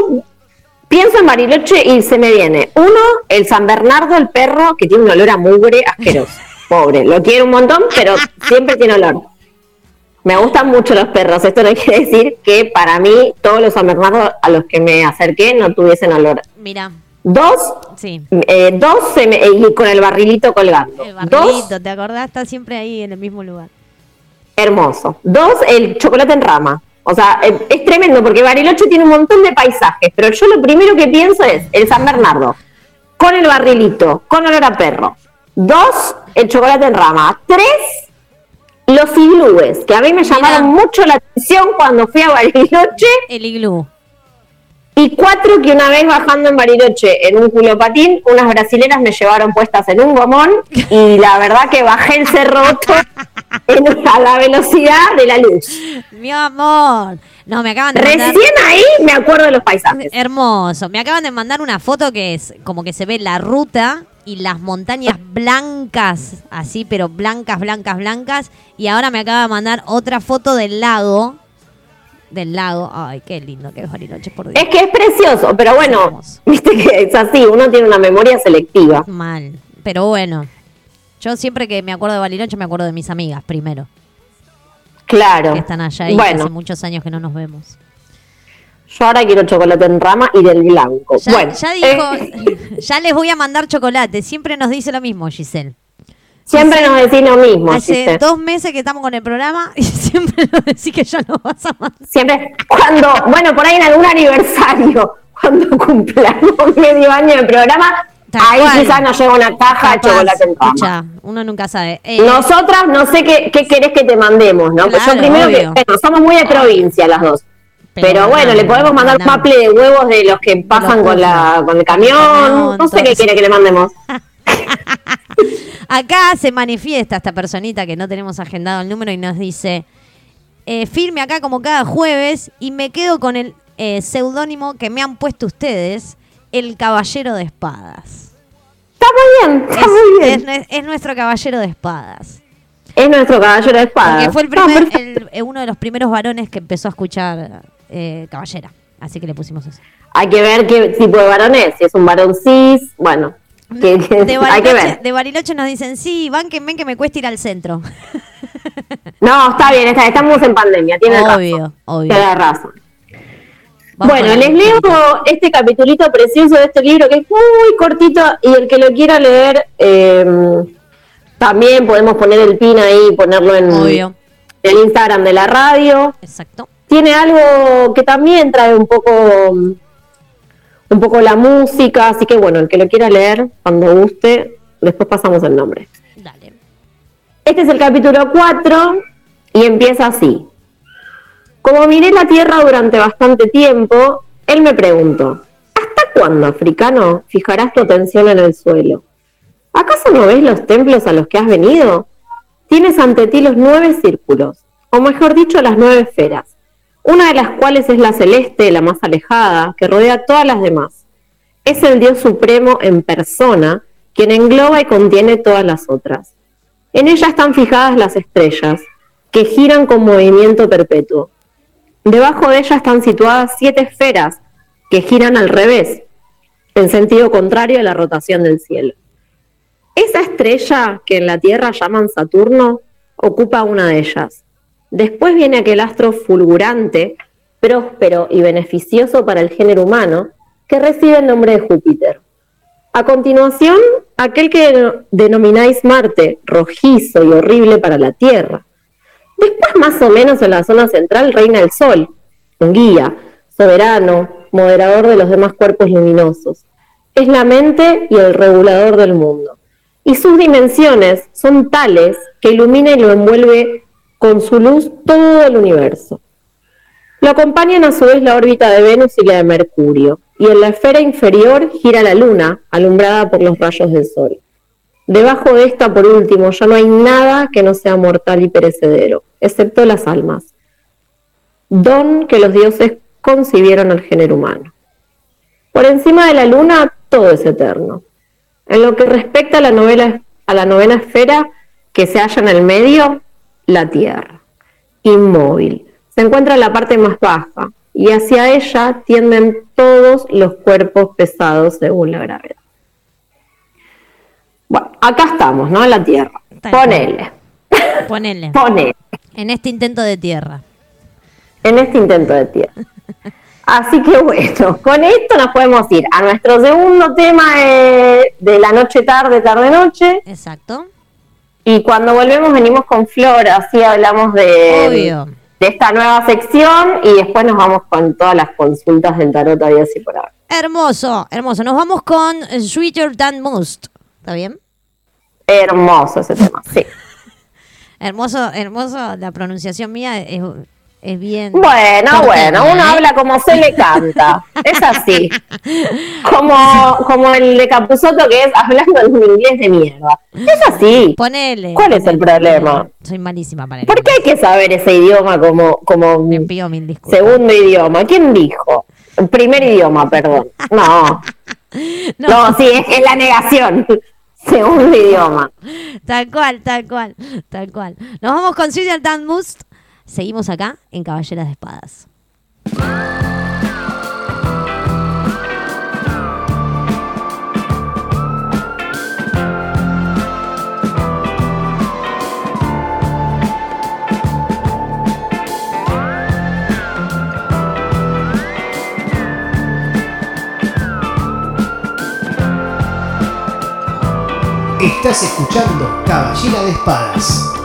pienso en Bariloche y se me viene, uno, el San Bernardo, el perro, que tiene un olor a mugre asqueroso. Pobre, lo quiero un montón, pero siempre tiene olor. Me gustan mucho los perros. Esto no quiere decir que para mí todos los San Bernardo a los que me acerqué no tuviesen olor. Mira. Dos, Sí. eh, dos se me- y con el barrilito colgando. El Dos, barrilito, ¿te acordás? Está siempre ahí en el mismo lugar. hermoso. Dos, el chocolate en rama. O sea, es tremendo porque Bariloche tiene un montón de paisajes, pero yo lo primero que pienso es el San Bernardo, con el barrilito, con olor a perro. Dos, el chocolate en rama. Tres, los iglúes, que a mí me llamaron mucho la atención cuando fui a Bariloche. El iglú. Y cuatro, que una vez bajando en Bariloche en un culopatín, unas brasileras me llevaron puestas en un gomón y la verdad que bajé el cerro en- a la velocidad de la luz. Mi amor. No, me acaban de mandar. Recién ahí me acuerdo de los paisajes. Hermoso. Me acaban de mandar una foto que es como que se ve la ruta y las montañas blancas, así, pero blancas, blancas, blancas. Y ahora me acaba de mandar otra foto del lago. Del lago. Ay, qué lindo que es Bariloche, por Dios. Es que es precioso, pero bueno, viste que es así, uno tiene una memoria selectiva. Mal. Pero bueno. Yo siempre que me acuerdo de Bariloche me acuerdo de mis amigas primero. Claro. Que están allá y bueno, hace muchos años que no nos vemos. yo ahora quiero chocolate en rama y del blanco. Ya, bueno, ya eh, dijo, ya les voy a mandar chocolate. Siempre nos dice lo mismo, Giselle. Siempre nos decís lo mismo. Hace dos meses que estamos con el programa y siempre nos decís que ya nos vas a mandar. Siempre, cuando, bueno, por ahí en algún aniversario, cuando cumplamos medio año de programa, Tal ahí cual. quizás nos llega una caja de chocolate en escucha, uno nunca sabe. Eh, Nosotras no sé qué, qué querés que te mandemos, ¿no? Pues yo Claro, primero que, bueno, somos muy de provincia las dos. Pero Pero, bueno, le podemos mandar un mandame. maple de huevos de los que pasan con, la, con el camión. Camión, No sé qué quiere que le mandemos. acá se manifiesta esta personita que no tenemos agendado el número y nos dice, eh, firme acá como cada jueves y me quedo con el eh, seudónimo que me han puesto ustedes, el Caballero de Espadas. Está muy bien, está muy bien. es- es nuestro Caballero de Espadas. Es nuestro caballero de espada. Porque fue el primer, el- eh, uno de los primeros varones que empezó a escuchar eh, Caballera. Así que le pusimos eso. Hay que ver qué tipo de varón es. Si es un varón cis, bueno, que- que De hay que Bariloche, ver. de Bariloche nos dicen, sí, van que ven que me cuesta ir al centro. No, está bien, está- estamos en pandemia, tiene razón. obvio, obvio. Tiene razón. Vamos bueno, les leo este capitulito precioso de este libro que es muy cortito y el que lo quiera leer, eh, también podemos poner el pin ahí, ponerlo en Obvio, el Instagram de la radio. exacto. Tiene algo que también trae un poco un poco la música, así que bueno, el que lo quiera leer, cuando guste, después pasamos el nombre. Dale. Este es el capítulo 4 y empieza así. Como miré la Tierra durante bastante tiempo, él me preguntó, ¿hasta cuándo, africano, fijarás tu atención en el suelo? ¿Acaso no ves los templos a los que has venido? Tienes ante ti los nueve círculos, o mejor dicho, las nueve esferas, una de las cuales es la celeste, la más alejada, que rodea a todas las demás. Es el Dios Supremo en persona, quien engloba y contiene todas las otras. En ella están fijadas las estrellas, que giran con movimiento perpetuo. Debajo de ella están situadas siete esferas, que giran al revés, en sentido contrario a la rotación del cielo. Esa estrella, que en la Tierra llaman Saturno, ocupa una de ellas. Después viene aquel astro fulgurante, próspero y beneficioso para el género humano, que recibe el nombre de Júpiter. A continuación, aquel que deno- denomináis Marte, rojizo y horrible para la Tierra. Después, más o menos en la zona central, reina el Sol, un guía, soberano, moderador de los demás cuerpos luminosos. Es la mente y el regulador del mundo. Y sus dimensiones son tales que ilumina y lo envuelve con su luz todo el universo. Lo acompañan a su vez la órbita de Venus y la de Mercurio, y en la esfera inferior gira la Luna, alumbrada por los rayos del Sol. Debajo de esta, por último, ya no hay nada que no sea mortal y perecedero, excepto las almas. Don que los dioses concibieron al género humano. Por encima de la luna, todo es eterno. En lo que respecta a la, novela, a la novena esfera que se halla en el medio, la Tierra, inmóvil. Se encuentra en la parte más baja y hacia ella tienden todos los cuerpos pesados según la gravedad. Bueno, acá estamos, ¿no? En la Tierra. Tal cual. Ponele, Ponele. ponele. En este intento de tierra. en este intento de tierra. Así que bueno, con esto nos podemos ir a nuestro segundo tema de, de la noche tarde, tarde noche. Exacto. Y cuando volvemos venimos con Flor, así hablamos de, Obvio. de esta nueva sección y después nos vamos con todas las consultas del tarot y así por ahora. Hermoso, hermoso. Nos vamos con Sweeter Than Most. ¿Está bien? Hermoso ese tema, sí. Hermoso, hermoso. La pronunciación mía es, es bien. Bueno, bueno, uno ¿eh? habla como se le canta. Es así. Como, como el de Capuzoto que es hablando en inglés de mierda. Es así. Ponele. ¿Cuál es el problema? Soy malísima para ¿Por qué hay que saber ese idioma como, como Me pido mil disculpas. segundo idioma? ¿Quién dijo? Primer idioma, perdón. No, No, no, sí, es, es la negación. Segundo idioma. Tal cual, tal cual, tal cual. Nos vamos con Than Most. Seguimos acá en Caballeras de Espadas. Estás escuchando Caballera de Espadas.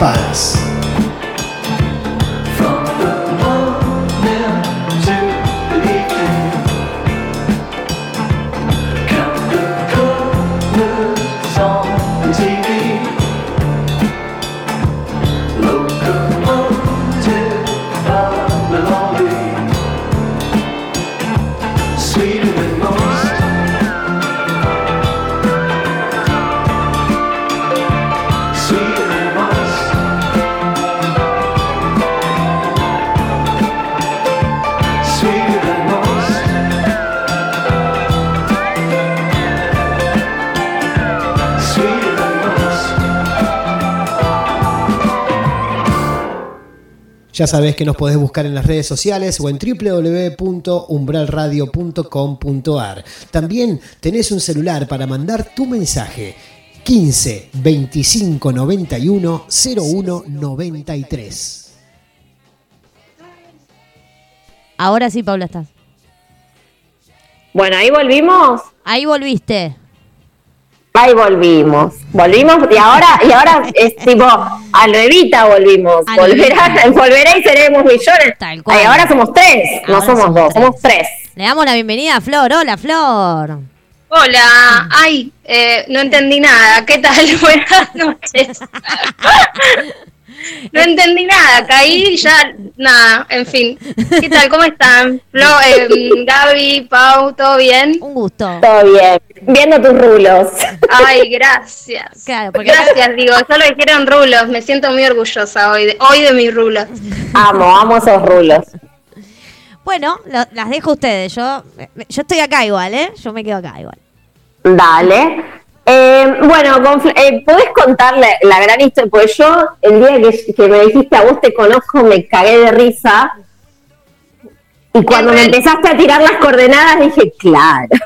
Caballera Ya sabés que nos podés buscar en las redes sociales o en www.umbralradio.com.ar. También tenés un celular para mandar tu mensaje. 15 25 91 01 93. Ahora sí, Paula, estás. Bueno, ahí volvimos. Ahí volviste. Ahí volvimos. Volvimos y ahora, y ahora es tipo, a nuevita volvimos. Volverá, volverá y seremos millones. Tal cual. Ay, ahora somos tres, no somos, somos dos, tres. somos tres. Le damos la bienvenida a Flor. Hola, Flor. Hola, ay, eh, no entendí nada. ¿Qué tal? Buenas noches. No entendí nada, caí y ya, nada, en fin. ¿Qué tal? ¿Cómo están? Flo, eh, Gaby, Pau, ¿todo bien? Un gusto. Todo bien. Viendo tus rulos. Ay, gracias. Claro, porque- Gracias, digo, solo dijeron rulos, me siento muy orgullosa hoy de, hoy de mis rulos. Amo, amo esos rulos. Bueno, lo- las dejo a ustedes. Yo, yo estoy acá igual, ¿eh? Yo me quedo acá igual. Dale. Eh, bueno, con eh, ¿podés contarle la gran historia? Porque yo, el día que, que me dijiste a vos te conozco, me cagué de risa. Y cuando me empezaste a tirar las coordenadas, dije, claro.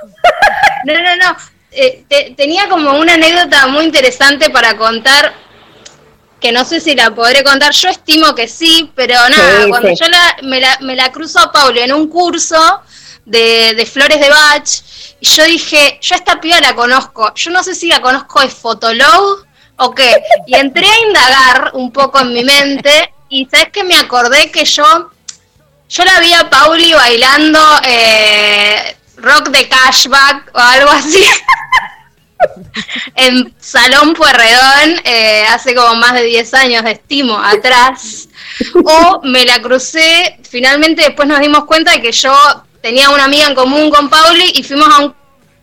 No, no, no. Eh, te- tenía como una anécdota muy interesante para contar, que no sé si la podré contar. Yo estimo que sí, pero nada, Sí, cuando sí. yo la, me, la, me la cruzo a Paulo en un curso de, flores de Bach, y yo dije, yo esta piba la conozco. Yo no sé si la conozco de Fotolog o qué. Y entré a indagar un poco en mi mente, y sabes que me acordé que yo yo la vi a Pauli bailando eh, rock de cashback o algo así en Salón Puerredón eh, hace como más de 10 años de estimo atrás. O me la crucé, finalmente después nos dimos cuenta de que yo tenía una amiga en común con Pauli y fuimos a un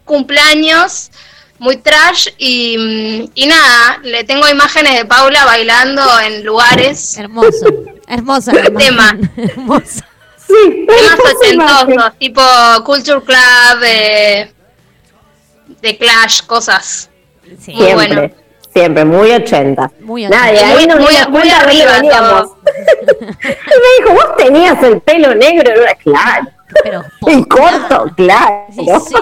cumpleaños muy trash y, y nada, le tengo imágenes de Paula bailando en lugares Hermoso. Hermosa. la Tema. Hermosa. Sí, temas ochentosos, tipo Culture Club, eh, de Clash, cosas. Sí. Muy Siempre, bueno. siempre, muy 80. Muy Nada, y ochenta. ahí Muy- nos muy- muy arriba veníamos. y me dijo, vos tenías el pelo negro. Y yo, Claro. Pero Y posta. corto, claro. Sí, sí.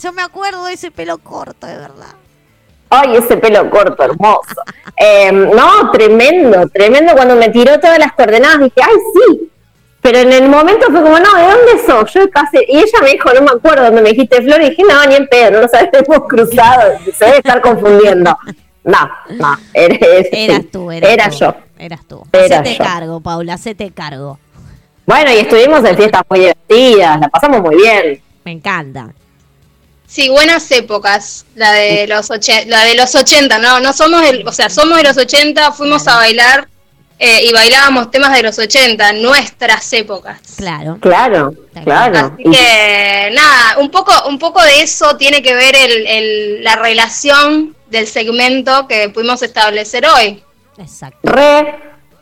Yo me acuerdo de ese pelo corto, de verdad. Ay, ese pelo corto, hermoso. Eh, no, tremendo, tremendo. Cuando me tiró todas las coordenadas dije, ay, sí. Pero en el momento fue como, no, ¿de dónde sos? Yo casi... Y ella me dijo, no me acuerdo dónde me dijiste Flor. Y dije, no, ni en pedo, no nos habíamos cruzado. Se debe estar confundiendo. No, no, eres, Eras tú, eras era tú. yo. Eras tú. Era hacete yo. cargo, Paula, hacete cargo. Bueno, y estuvimos en fiestas muy divertidas, la pasamos muy bien. Me encanta. Sí, buenas épocas, la de los 80, la de los 80, no, no somos el, o sea, somos de los 80, fuimos a bailar eh, y bailábamos temas de los 80, nuestras épocas. Claro. Claro, claro. Así que nada, un poco, un poco de eso tiene que ver el, el- la relación del segmento que pudimos establecer hoy. Exacto. Re,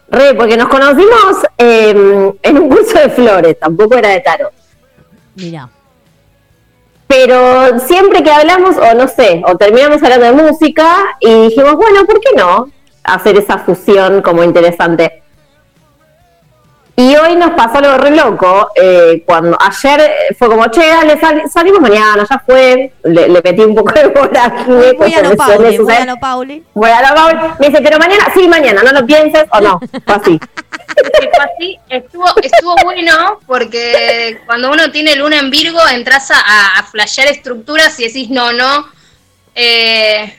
re, porque nos conocimos eh, en un curso de flores, tampoco era de tarot. Mira. Pero siempre que hablamos, o no sé, o terminamos hablando de música y dijimos, bueno, ¿por qué no hacer esa fusión como interesante? Y hoy nos pasó algo re loco, eh, cuando ayer fue como, che, dale, sal- salimos mañana, ya fue, le, le metí un poco de vorágine. Voy a lo Pauli, voy a lo Pauli. Voy a la Pauli. Me dice, pero mañana, sí, mañana, no lo pienses o no. Fue así. Fue así, estuvo, estuvo bueno porque cuando uno tiene luna en Virgo entras a, a flashear estructuras y decís no, no. eh,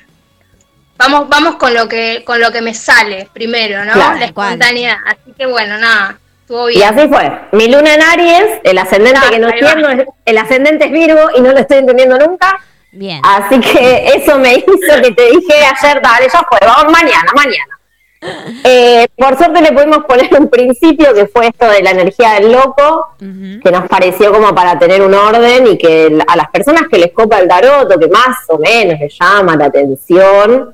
vamos, vamos con lo que, con lo que me sale primero, ¿no? Claro, La ¿cuál? espontaneidad. Así que bueno, nada, estuvo Y así fue. Mi luna en Aries, el ascendente Ah, que no entiendo, es- el ascendente es Virgo y no lo estoy entendiendo nunca. Bien. Así que eso me hizo que te dije ayer, dale, ya fue, vamos mañana, mañana. Eh, por suerte le pudimos poner un principio que fue esto de la energía del loco, que nos pareció como para tener un orden y que a las personas que les copa el tarot o que más o menos les llama la atención,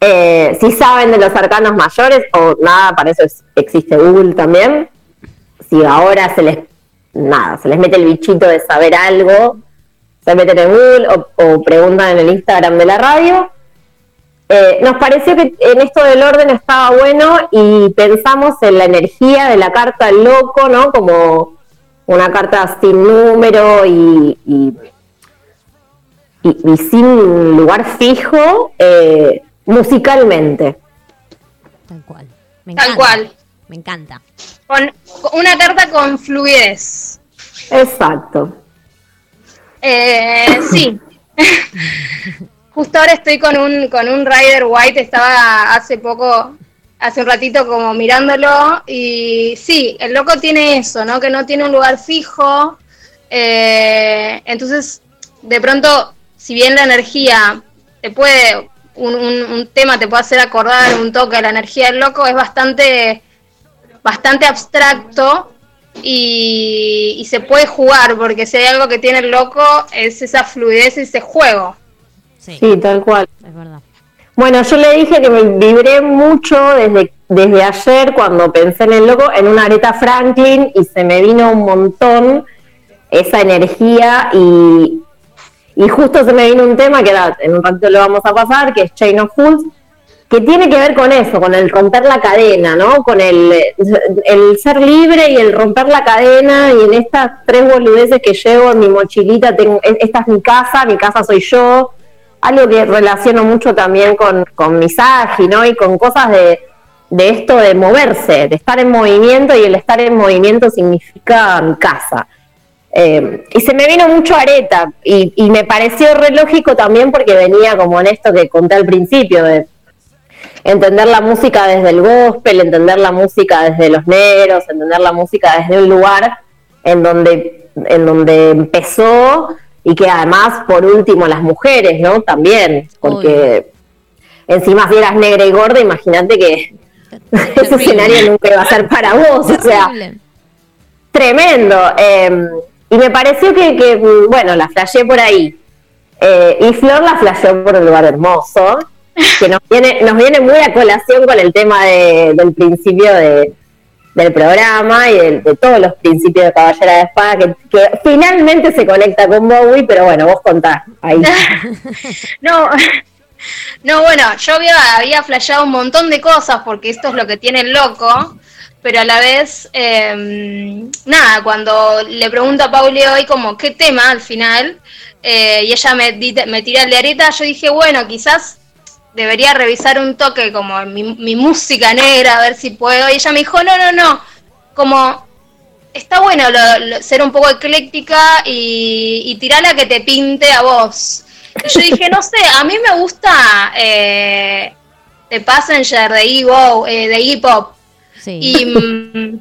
eh, si saben de los arcanos mayores o nada, para eso es- existe Google también, si ahora se les, nada, se les mete el bichito de saber algo, se meten en Google o, preguntan en el Instagram de la radio. Eh, nos pareció que en esto del orden estaba bueno y pensamos en la energía de la carta loco, ¿no? Como una carta sin número y, y, y- y sin lugar fijo eh, musicalmente. Tal cual. Me Tal encanta. cual. Me encanta. Con, con una carta con fluidez. Exacto. Eh, sí. Justo ahora estoy con un, con un Rider White, estaba hace poco, hace un ratito como mirándolo y sí, el loco tiene eso, ¿no? Que no tiene un lugar fijo. eh, entonces, de pronto, si bien la energía te puede, un, un- un tema te puede hacer acordar un toque a la energía del loco, es bastante, bastante abstracto y, y se puede jugar, porque si hay algo que tiene el loco es esa fluidez, ese juego. Sí, Sí, tal cual. es verdad. Bueno, yo le dije que me vibré mucho desde, desde ayer cuando pensé en el loco en una Aretha Franklin y se me vino un montón esa energía y, y justo se me vino un tema que en un ratito lo vamos a pasar, que es Chain of Fools, que tiene que ver con eso, con el romper la cadena, ¿no? Con el, el ser libre y el romper la cadena y en estas tres boludeces que llevo en mi mochilita, tengo, e- esta es mi casa, mi casa soy yo, algo que relaciono mucho también con, con Misagi, ¿no? Y con cosas de, de esto de moverse, de estar en movimiento y el estar en movimiento significa mi casa. Eh, y se me vino mucho areta y, y me pareció re lógico también porque venía como en esto que conté al principio, de entender la música desde el gospel, entender la música desde los negros, entender la música desde un lugar en donde, en donde empezó y que además, por último, las mujeres, ¿no? También, porque encima si eras negra y gorda, imagínate que ese escenario nunca iba a ser para vos, o sea, tremendo. eh, y me pareció que, que, mm, bueno, la flasheé por ahí. Eh, y Flor la flasheó por un lugar hermoso, que nos viene, nos viene muy a colación con el tema de- del principio de, del programa y de, todos los principios de Caballera de Espada, que, que finalmente se conecta con Bowie, pero bueno, vos contás ahí. No, no, bueno, yo había, había flasheado un montón de cosas porque esto es lo que tiene el loco, pero a la vez, eh, nada, cuando le pregunto a Pauli hoy como qué tema al final, eh, y ella me, me tira el de areta, yo dije, bueno, quizás debería revisar un toque como mi, mi música negra, a ver si puedo, y ella me dijo, no, no, no, como está bueno lo- lo- ser un poco ecléctica y, y tirarla que te pinte a vos. Y yo dije, no sé, a mí me gusta eh, Passenger de Iggy eh, de Iggy Pop. Sí. Y, mm,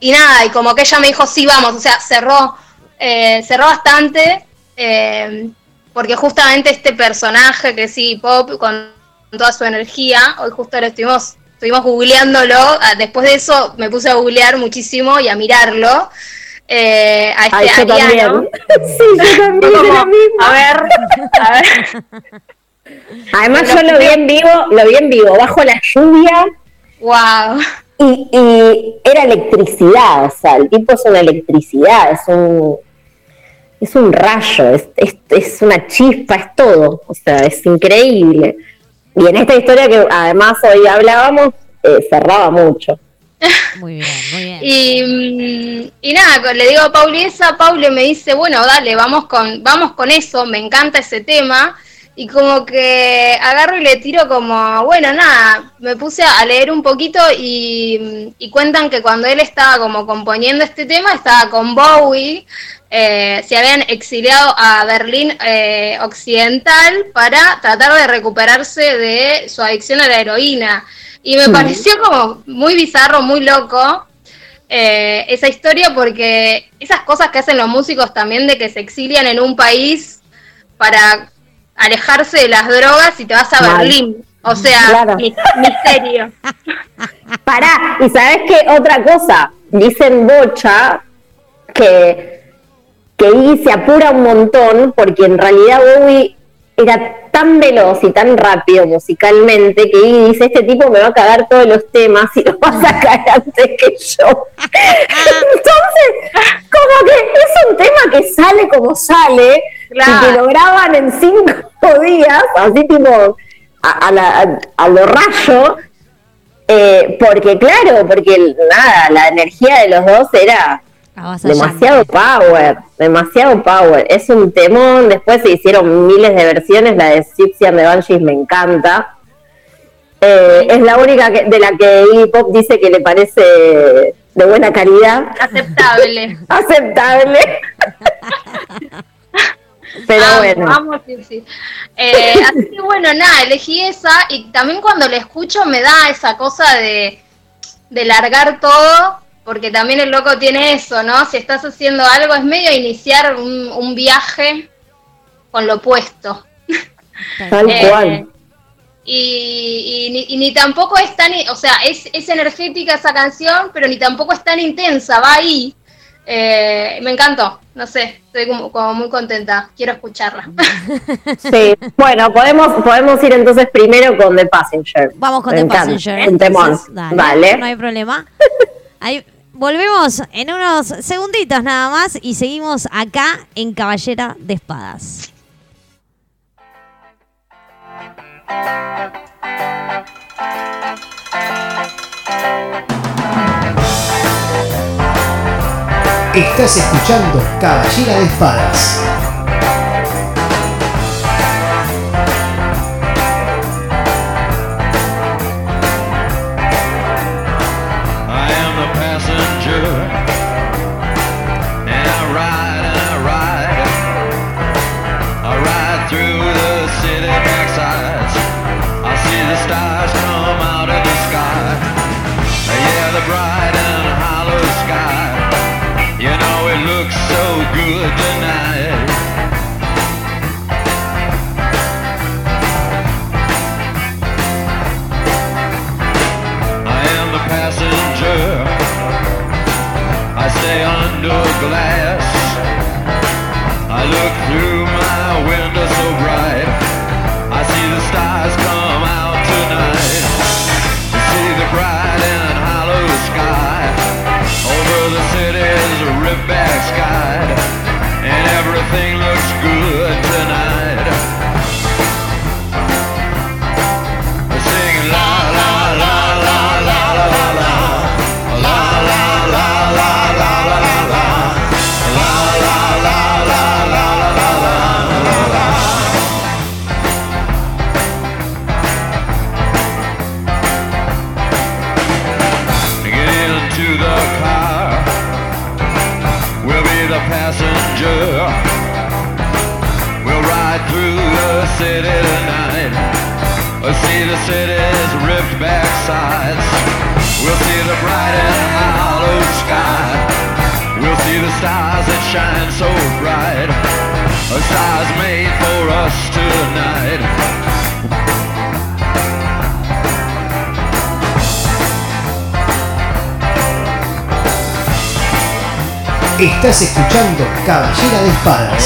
y nada, y como que ella me dijo, sí, vamos, o sea, cerró, eh, cerró bastante. eh, porque justamente este personaje que sí, Pop, con toda su energía, hoy justo lo estuvimos, estuvimos googleándolo, ah, después de eso me puse a googlear muchísimo y a mirarlo. eh, a este Ay, yo Ariano. también. Sí, yo también. Como, a ver, a ver. Además, yo lo vi en vivo, lo vi en vivo, bajo la lluvia. Wow. Y, y era electricidad, o sea, el tipo es una electricidad, es un, es un rayo, es, es, es una chispa, es todo, o sea, es increíble. Y en esta historia que además hoy hablábamos, eh, cerraba mucho. Muy bien, muy bien. Y, y nada, le digo a Pauli esa, Pauli me dice, bueno, dale, vamos con, vamos con eso, me encanta ese tema. Y como que agarro y le tiro como, bueno, nada, me puse a leer un poquito y, y cuentan que cuando él estaba como componiendo este tema, estaba con Bowie, eh, se habían exiliado a Berlín eh, Occidental para tratar de recuperarse de su adicción a la heroína. Y me pareció como muy bizarro, muy loco eh, esa historia porque esas cosas que hacen los músicos también de que se exilian en un país para alejarse de las drogas y te vas a Mal. Berlín. O sea, Claro. mi- misterio. Pará, y sabes qué otra cosa, dicen Bocha que, que Iggy se apura un montón porque en realidad Bowie era tan veloz y tan rápido musicalmente que Iggy dice, este tipo me va a cagar todos los temas y los va a sacar antes que yo. Entonces, como que es un tema que sale como sale y Claro. que lo graban en cinco días, así tipo a, a la- a- a lo rayo, eh, porque claro, porque nada, la energía de los dos era demasiado power, demasiado power. Es un temón, después se hicieron miles de versiones, la de Gypsy and the Banshees me encanta. Eh, es la única que- de la que Iggy Pop dice que le parece de buena calidad, Aceptable. aceptable. Pero bueno, amo, sí, sí. Eh, así que bueno, nada, elegí esa y también cuando la escucho me da esa cosa de, de largar todo, porque también el loco tiene eso, ¿no? Si estás haciendo algo es medio iniciar un, un viaje con lo opuesto. tal Eh, cual. Y, y ni, y ni tampoco es tan, o sea, es, es energética esa canción, pero ni tampoco es tan intensa, va ahí. Eh, me encantó, no sé, estoy como, como muy contenta, quiero escucharla. Sí, bueno, podemos, podemos ir entonces primero con The Passenger. Vamos con Me The encanta, Passenger. Un temón. dale, Vale. No hay problema. Ahí volvemos en unos segunditos nada más y seguimos acá en Caballera de Espadas. Estás escuchando Caballera de Espadas. Glass. I look through my window city tonight. We'll see the city's ripped back sides. We'll see the bright and hollow sky. We'll see the stars that shine so bright. A star's made for us tonight. Estás escuchando Caballera de Espadas.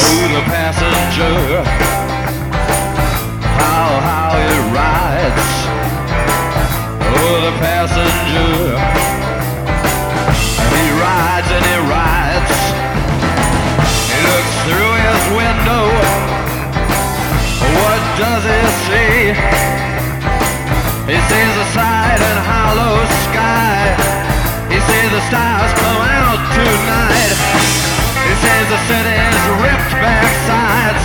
Oh, the passenger. He rides and he rides. He looks through his window. What does he see? He sees a side and hollow sky. He sees the stars come out tonight. He sees the city's ripped back sides.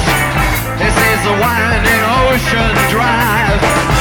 He sees the winding ocean drive.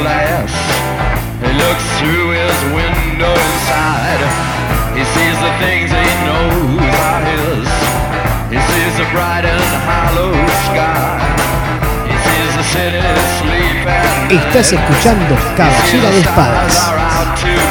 glass He looks through his window inside. He sees the things he knows are his. He sees the bright and hollow sky. He sees the city sleep at night. Estás escuchando Caballera de Espadas.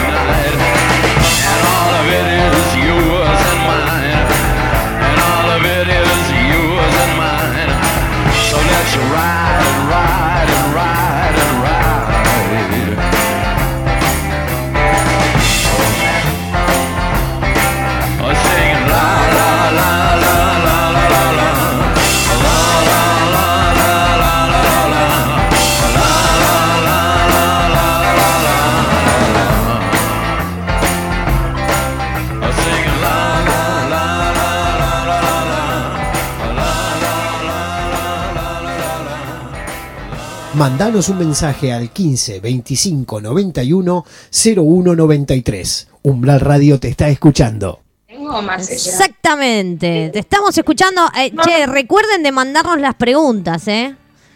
Mandanos un mensaje al 15 25 91 01 93. Umbral Radio te está escuchando. Tengo más. Exactamente. Te estamos escuchando. Eh, che, recuerden de mandarnos las preguntas, ¿eh?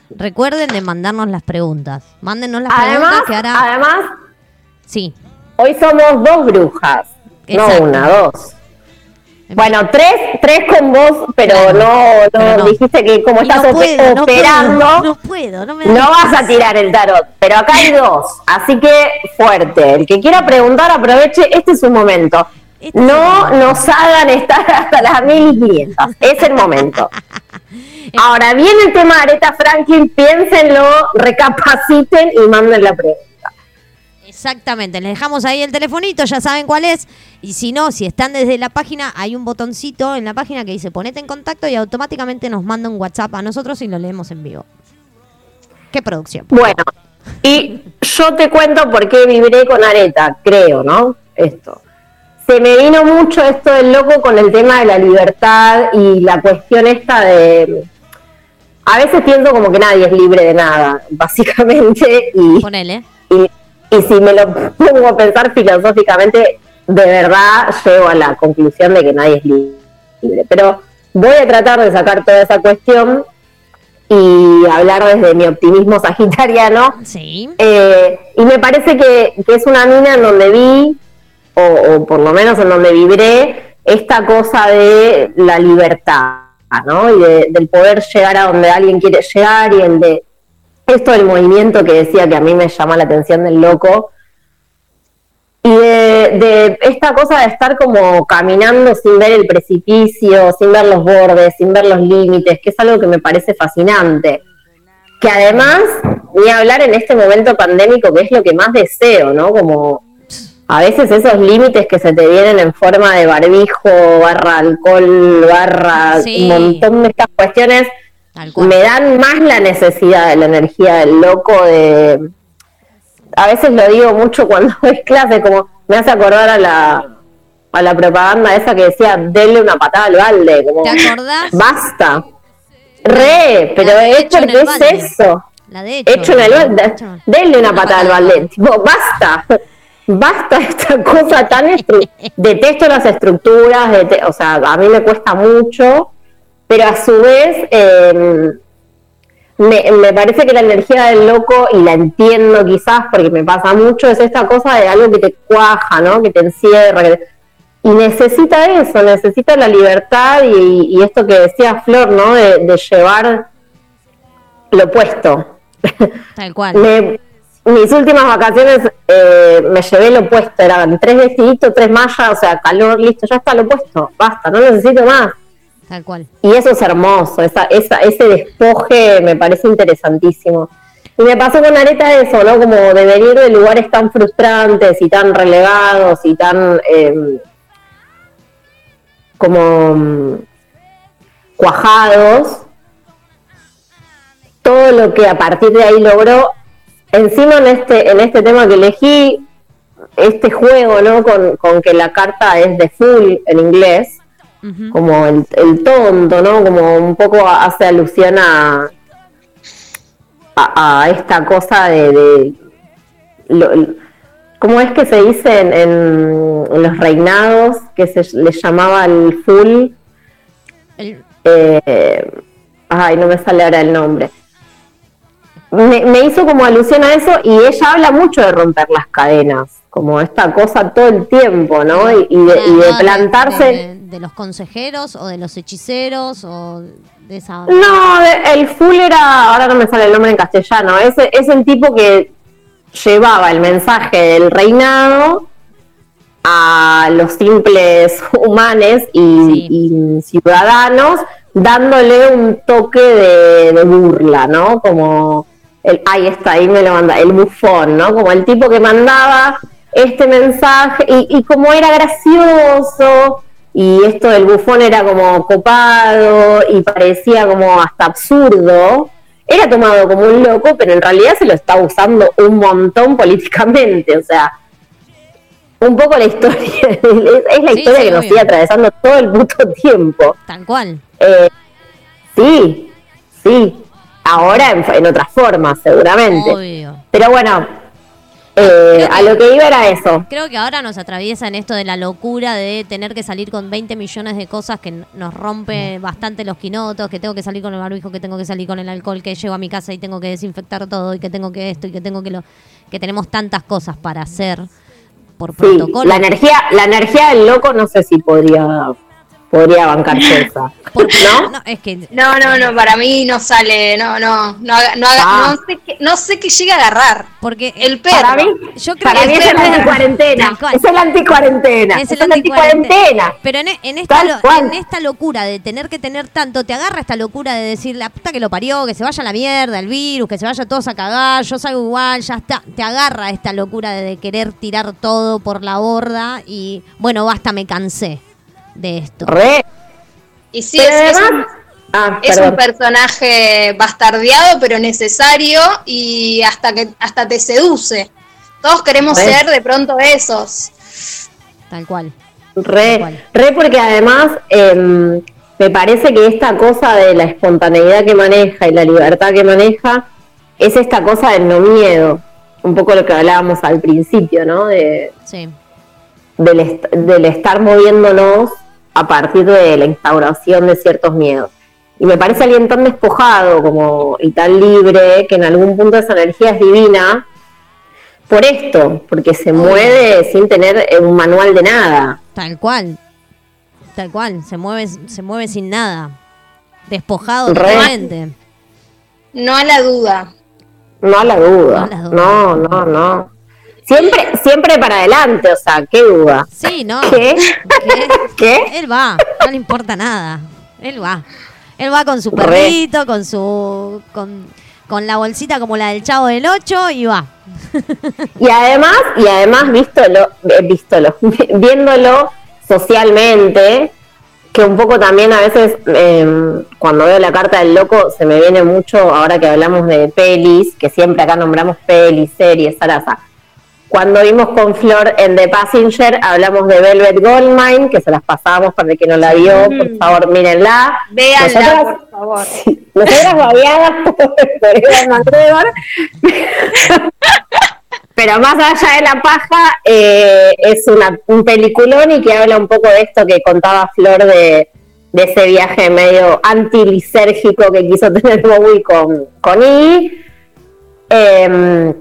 Recuerden de mandarnos las preguntas. Mándenos las Además, preguntas que ahora. además, Sí. hoy somos dos brujas. Exacto. No una, dos. Bueno, tres, tres con vos, pero Claro, no, no, pero no. dijiste que como estás no puedo, no puedo, no puedo, me da no vas a tirar el tarot, pero acá hay dos, así que fuerte. El que quiera preguntar, aproveche, este es su momento. Este es No nos hagan estar hasta las 1500, es el momento. Ahora viene el tema de Aretha Franklin, piénsenlo, recapaciten y manden la pregunta. Exactamente, les dejamos ahí el telefonito, ya saben cuál es. Y si no, si están desde la página, hay un botoncito en la página que dice ponete en contacto y automáticamente nos manda un WhatsApp a nosotros y lo leemos en vivo. ¿Qué producción? Bueno, y yo te cuento por qué vibré con Areta, creo, ¿no? Esto. Se me vino mucho esto del loco con el tema de la libertad y la cuestión esta de... A veces pienso como que nadie es libre de nada, básicamente, y, Ponele. y, y si me lo pongo a pensar filosóficamente, de verdad llego a la conclusión de que nadie es libre. Pero voy a tratar de sacar toda esa cuestión y hablar desde mi optimismo sagitariano. Sí. Eh, y me parece que, que es una mina en donde vi, o, o por lo menos en donde vibré, esta cosa de la libertad, ¿no? Y de- del poder llegar a donde alguien quiere llegar y el de esto del movimiento que decía que a mí me llama la atención del loco. Y de, de esta cosa de estar como caminando sin ver el precipicio, sin ver los bordes, sin ver los límites, que es algo que me parece fascinante que además, ni hablar en este momento pandémico, que es lo que más deseo, ¿no? Como a veces esos límites que se te vienen en forma de barbijo, barra alcohol, barra Sí. un montón de estas cuestiones. Me dan más la necesidad de la energía del loco de... A veces lo digo mucho cuando doy clase, como me hace acordar a la, a la propaganda esa que decía, denle una patada al balde. Como, ¿Te acordás? Basta. Re, pero de hecho el es balde. eso. La de hecho. Hecho en el balde. Hecho. Denle una patada al balde. Tipo, basta. Basta esta cosa tan estru- detesto las estructuras, dete- o sea, a mí me cuesta mucho, pero a su vez eh, me, me parece que la energía del loco, y la entiendo quizás porque me pasa mucho, es esta cosa de algo que te cuaja, ¿no? Que te encierra. que te- y necesita eso, necesita la libertad y, y esto que decía Flor, ¿no? De, de llevar lo opuesto. Tal cual. Me- mis últimas vacaciones eh, me llevé lo opuesto, eran tres vestiditos, tres mallas, o sea, calor, listo, ya está lo opuesto, basta, no necesito más. Y eso es hermoso, esa, esa, ese despoje me parece interesantísimo. Y me pasó con Areta eso, ¿no? Como de venir de lugares tan frustrantes y tan relegados y tan eh, como mm, cuajados. Todo lo que a partir de ahí logró, encima en este, en este tema que elegí, este juego, ¿no? Con que la carta es de full en inglés Como el, el tonto, ¿no? Como un poco hace alusión a, a, a esta cosa de... de lo- ¿Cómo es que se dice en, en- en los reinados que se le llamaba el full? El- Eh, ay, no me sale ahora el nombre. Me, me hizo como alusión a eso y ella habla mucho de romper las cadenas, como esta cosa todo el tiempo, ¿no? Y, y de, y de Ah, plantarse... De, de los consejeros o de los hechiceros o de esa. No, el full era, ahora no me sale el nombre en castellano, es, es el tipo que llevaba el mensaje del reinado a los simples humanes y, y ciudadanos, dándole un toque de, de burla, ¿no? Como, el, ahí está, ahí me lo manda, el bufón, ¿no? Como el tipo que mandaba este mensaje y, y como era gracioso y esto del bufón era como copado y parecía como hasta absurdo, era tomado como un loco, pero en realidad se lo está usando un montón políticamente, o sea, un poco la historia, es es la Sí, historia sí, que nos sigue atravesando todo el puto tiempo. Tal cual. Eh, sí, sí, ahora en, en otras formas seguramente. Obvio. Pero bueno, eh, a lo que iba era eso. Creo que ahora nos atraviesa en esto de la locura de tener que salir con 20 millones de cosas que nos rompe bastante los quinotos, que tengo que salir con el barbijo, que tengo que salir con el alcohol, que llego a mi casa y tengo que desinfectar todo y que tengo que esto y que tengo que lo que tenemos tantas cosas para hacer por Sí, protocolo. la energía, la energía del loco no sé si podría, podría bancarse esa. ¿No? no, es que No, no, no, para mí no sale, no, no, no, haga- no, haga- Ah. no sé qué, no sé qué llega a agarrar. porque El perro. Para mí, Yo creo para que mí es el anticuarentena. Es el anticuarentena. Es el anticuarentena. Pero en, en esta, Tal lo- cual. en esta locura de tener que tener tanto, te agarra esta locura de decir la puta que lo parió, que se vaya a la mierda, el virus, que se vaya todos a cagar, yo salgo igual, ya está. Te agarra esta locura de querer tirar todo por la borda y bueno, basta, me cansé de esto. Re. Y sí, es, es un, ah, es un personaje bastardeado, pero necesario y hasta que hasta te seduce. Todos queremos Re. ser de pronto esos. Tal cual. Re, Tal re porque además em, me parece que esta cosa de la espontaneidad que maneja y la libertad que maneja es esta cosa del no miedo. Un poco lo que hablábamos al principio, ¿no? De, Sí. del, est- del estar moviéndonos a partir de la instauración de ciertos miedos. Y me parece alguien tan despojado como y tan libre que en algún punto esa energía es divina por esto, porque se mueve sin tener eh, un manual de nada. Tal cual. Tal cual. Se mueve, se mueve sin nada. Despojado totalmente. No a la duda. No a la duda. No a la duda. No, no, no. Siempre, siempre para adelante, o sea, qué duda. Sí, no. ¿Qué? ¿Qué? ¿Qué? Él va, no le importa nada. Él va. Él va con su perrito, con su. Con, con la bolsita como la del chavo del 8 y va. Y además, y además vístolo, eh, vístolo, viéndolo socialmente, que un poco también a veces eh, cuando veo la carta del loco se me viene mucho, ahora que hablamos de pelis, que siempre acá nombramos pelis, series, zaraza. Cuando vimos con Flor en The Passenger, hablamos de Velvet Goldmine, que se las pasamos para el que no la vio, por favor, mírenla. Véanla, Nosotras- por favor. Nosotras babeadas por, por Evan McGregor. Pero más allá de la paja, eh, es una, un peliculón y que habla un poco de esto que contaba Flor de, de ese viaje medio antilisérgico que quiso tener Bowie con, con Iggy. Em,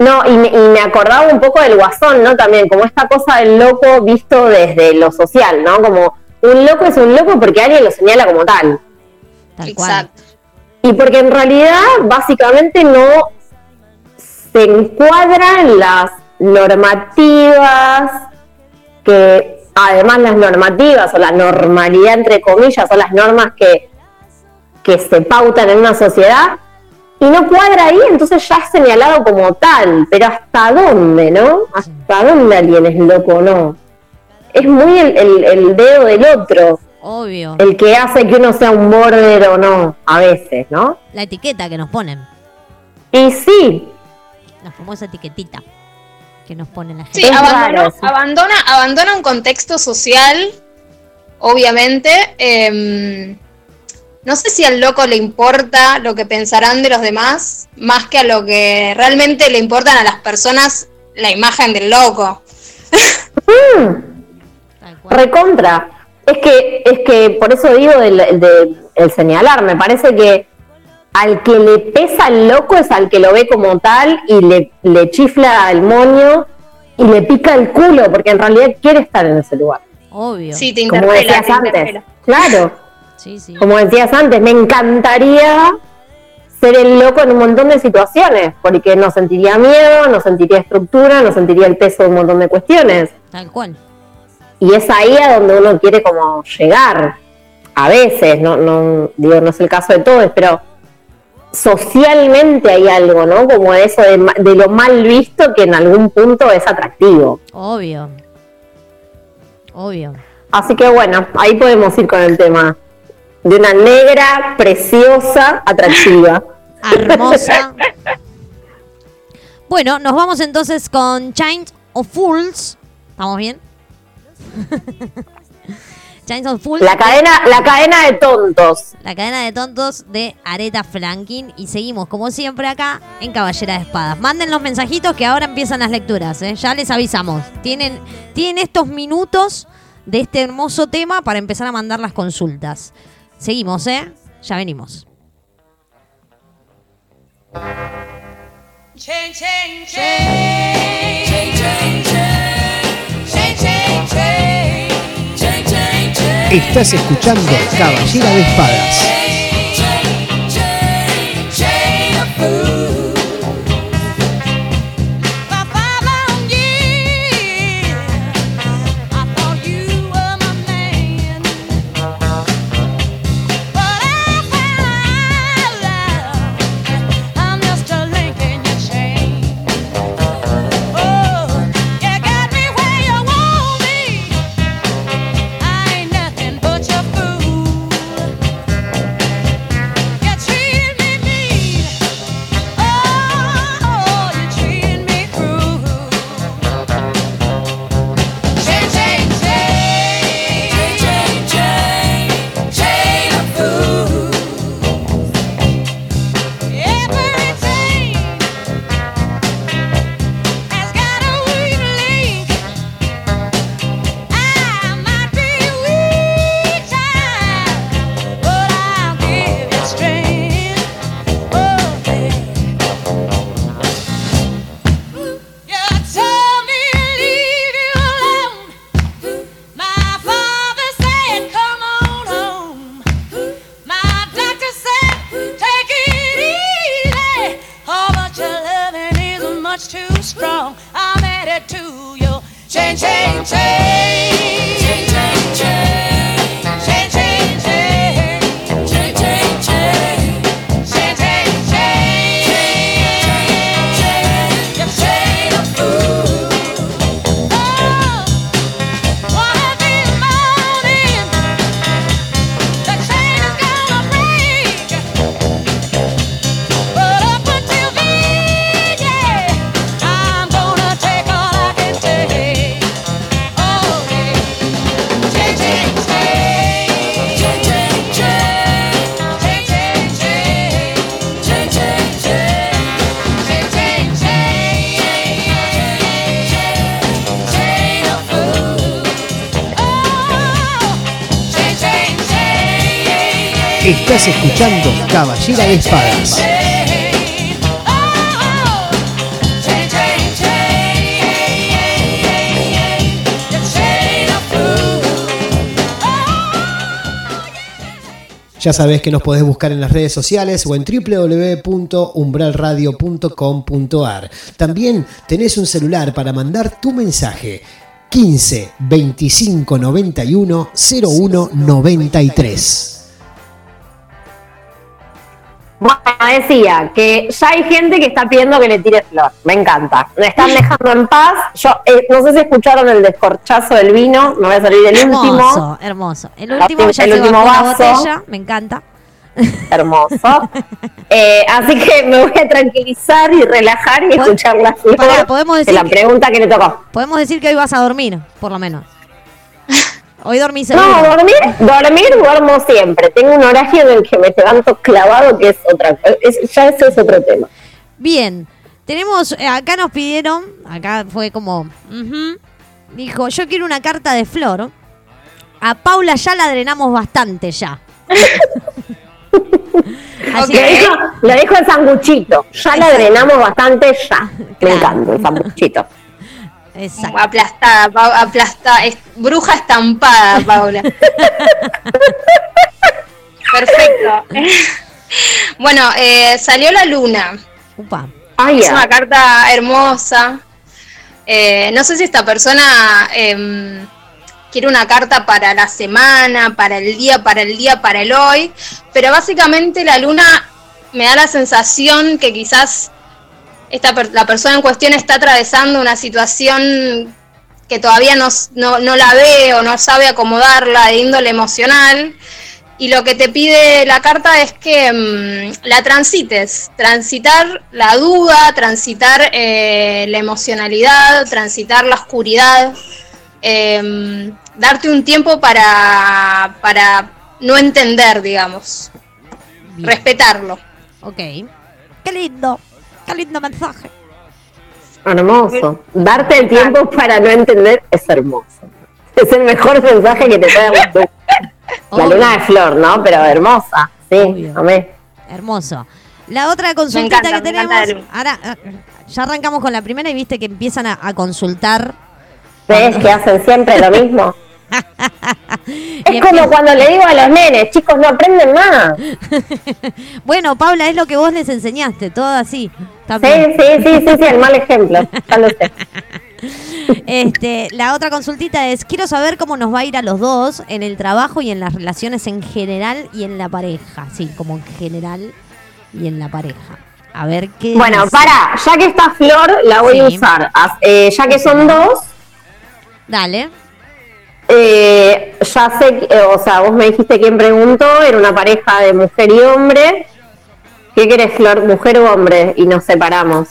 no, y me, y me acordaba un poco del guasón, ¿no? También, como esta cosa del loco visto desde lo social, ¿no? Como un loco es un loco porque alguien lo señala como tal. Tal cual. Exacto. Y porque en realidad, básicamente, no se encuadra en las normativas que, además, las normativas o la normalidad, entre comillas, son las normas que, que se pautan en una sociedad. Y no cuadra ahí, entonces ya es señalado como tal. Pero ¿hasta dónde, no? ¿Hasta dónde alguien es loco o no? Es muy el, el- el dedo del otro Obvio. el que hace que uno sea un border o no, a veces, ¿no? La etiqueta que nos ponen. Y sí, La famosa etiquetita que nos pone la gente. Raro, sí. abandona, abandona un contexto social, obviamente. em, no sé si al loco le importa lo que pensarán de los demás, más que a lo que realmente le importan a las personas la imagen del loco. Cual. recontra. Es que, es que por eso digo del, de- el señalar, me parece que al que le pesa el loco es al que lo ve como tal y le, le chifla el moño y le pica el culo, porque en realidad quiere estar en ese lugar. Obvio. Sí, te Como decías te antes. interpela. Claro. Sí, sí. como decías antes, me encantaría ser el loco en un montón de situaciones, porque no sentiría miedo, no sentiría estructura, no sentiría el peso de un montón de cuestiones. Tal cual. Y es ahí a donde uno quiere como llegar. A veces, no, no, digo, no es el caso de todos, pero socialmente hay algo, ¿no? Como eso de, de lo mal visto que en algún punto es atractivo. Obvio. Obvio. Así que bueno, ahí podemos ir con el tema de una negra, preciosa, atractiva. Hermosa. bueno, nos vamos entonces con Chains of Fools. ¿Estamos bien? Chains of Fools. La cadena, la cadena de tontos. La cadena de tontos de Aretha Franklin. Y seguimos, como siempre, acá en Caballera de Espadas. Manden los mensajitos que ahora empiezan las lecturas. ¿eh? Ya les avisamos. Tienen, tienen estos minutos de este hermoso tema para empezar a mandar las consultas. Seguimos, ¿eh? Ya venimos. Chain, chain, chain. Estás escuchando Caballera de Espadas. Escuchando Caballera de Espadas. Ya sabés que nos podés buscar en las redes sociales o en www.umbralradio.com.ar. También tenés un celular para mandar tu mensaje 15 25 91 01 93. Bueno, decía que ya hay gente que está pidiendo que le tire flor. Me encanta. Me están dejando en paz. Yo eh, no sé si escucharon el descorchazo del vino. Me voy a salir el Hermoso, último. hermoso. El último El ya se último la vaso. botella, me encanta. Hermoso. Eh, así que me voy a tranquilizar y relajar y escuchar la flor Pará, podemos de decir la que- pregunta que le tocó. Podemos decir que hoy vas a dormir, por lo menos. Hoy dormí No, seguro. dormir, dormir duermo siempre. Tengo un horario en el que me levanto clavado, que es otra es, Ya ese es otro tema. Bien, tenemos, eh, acá nos pidieron, acá fue como, ujú, dijo, yo quiero una carta de flor. A Paula ya la drenamos bastante ya. Así Lo que, dejo, lo dejo en sanguchito. Ya la drenamos bastante ya. Me Claro. encanta el sanguchito. Exacto. Aplastada, aplastada. Es, bruja estampada, Paula. Perfecto. bueno, eh, salió la luna. Upa. Ay, Es una carta hermosa. Eh, no sé si esta persona em, quiere una carta para la semana, para el día, para el día, para el hoy, pero básicamente la luna me da la sensación que quizás esta per- la persona en cuestión está atravesando una situación que todavía no, no, no la ve o no sabe acomodarla de índole emocional. Y lo que te pide la carta es que mm, la transites, transitar la duda, transitar eh, la emocionalidad, transitar la oscuridad, em, darte un tiempo para, para no entender, digamos, Bien. respetarlo. Ok. Qué lindo. Qué lindo mensaje. Hermoso. Darte el tiempo para no entender es hermoso. Es el mejor mensaje que te puede. La luna de flor, ¿no? Pero hermosa. Sí, Obvio. amé. Hermoso. La otra consultita encanta, que tenemos. Ahora, eh, ya arrancamos con la primera y viste que empiezan a, a consultar. ¿Ves que hacen siempre lo mismo? Es como cuando le digo a los nenes, chicos, no aprenden más. Bueno, Paula, es lo que vos les enseñaste, todo así. Sí, También. sí, sí, sí, sí, el mal ejemplo. Ya lo sé. Este, la otra consultita es, quiero saber cómo nos va a ir a los dos en el trabajo y en las relaciones en general y en la pareja. Sí, como en general y en la pareja. A ver qué... Bueno, para, ya que está Flor, la voy a usar. Eh, ya que son dos, Dale. Eh, ya sé, que- eh, o sea, vos me dijiste quién preguntó, era una pareja de mujer y hombre. ¿Qué querés, Flor, mujer o hombre? Y nos separamos.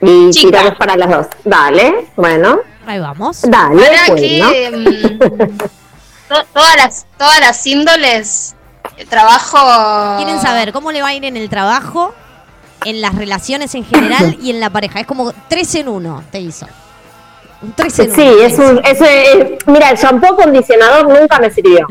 Y Chica. tiramos para las dos. Dale, bueno, Ahí vamos. dale, Para bueno. que to- todas las todas las índoles eh, trabajo Quieren saber cómo le va a ir en el trabajo, en las relaciones en general y en la pareja. Es como tres en uno te hizo. Un tres en Sí, es un, es, eh, mira, el shampoo acondicionador nunca me sirvió.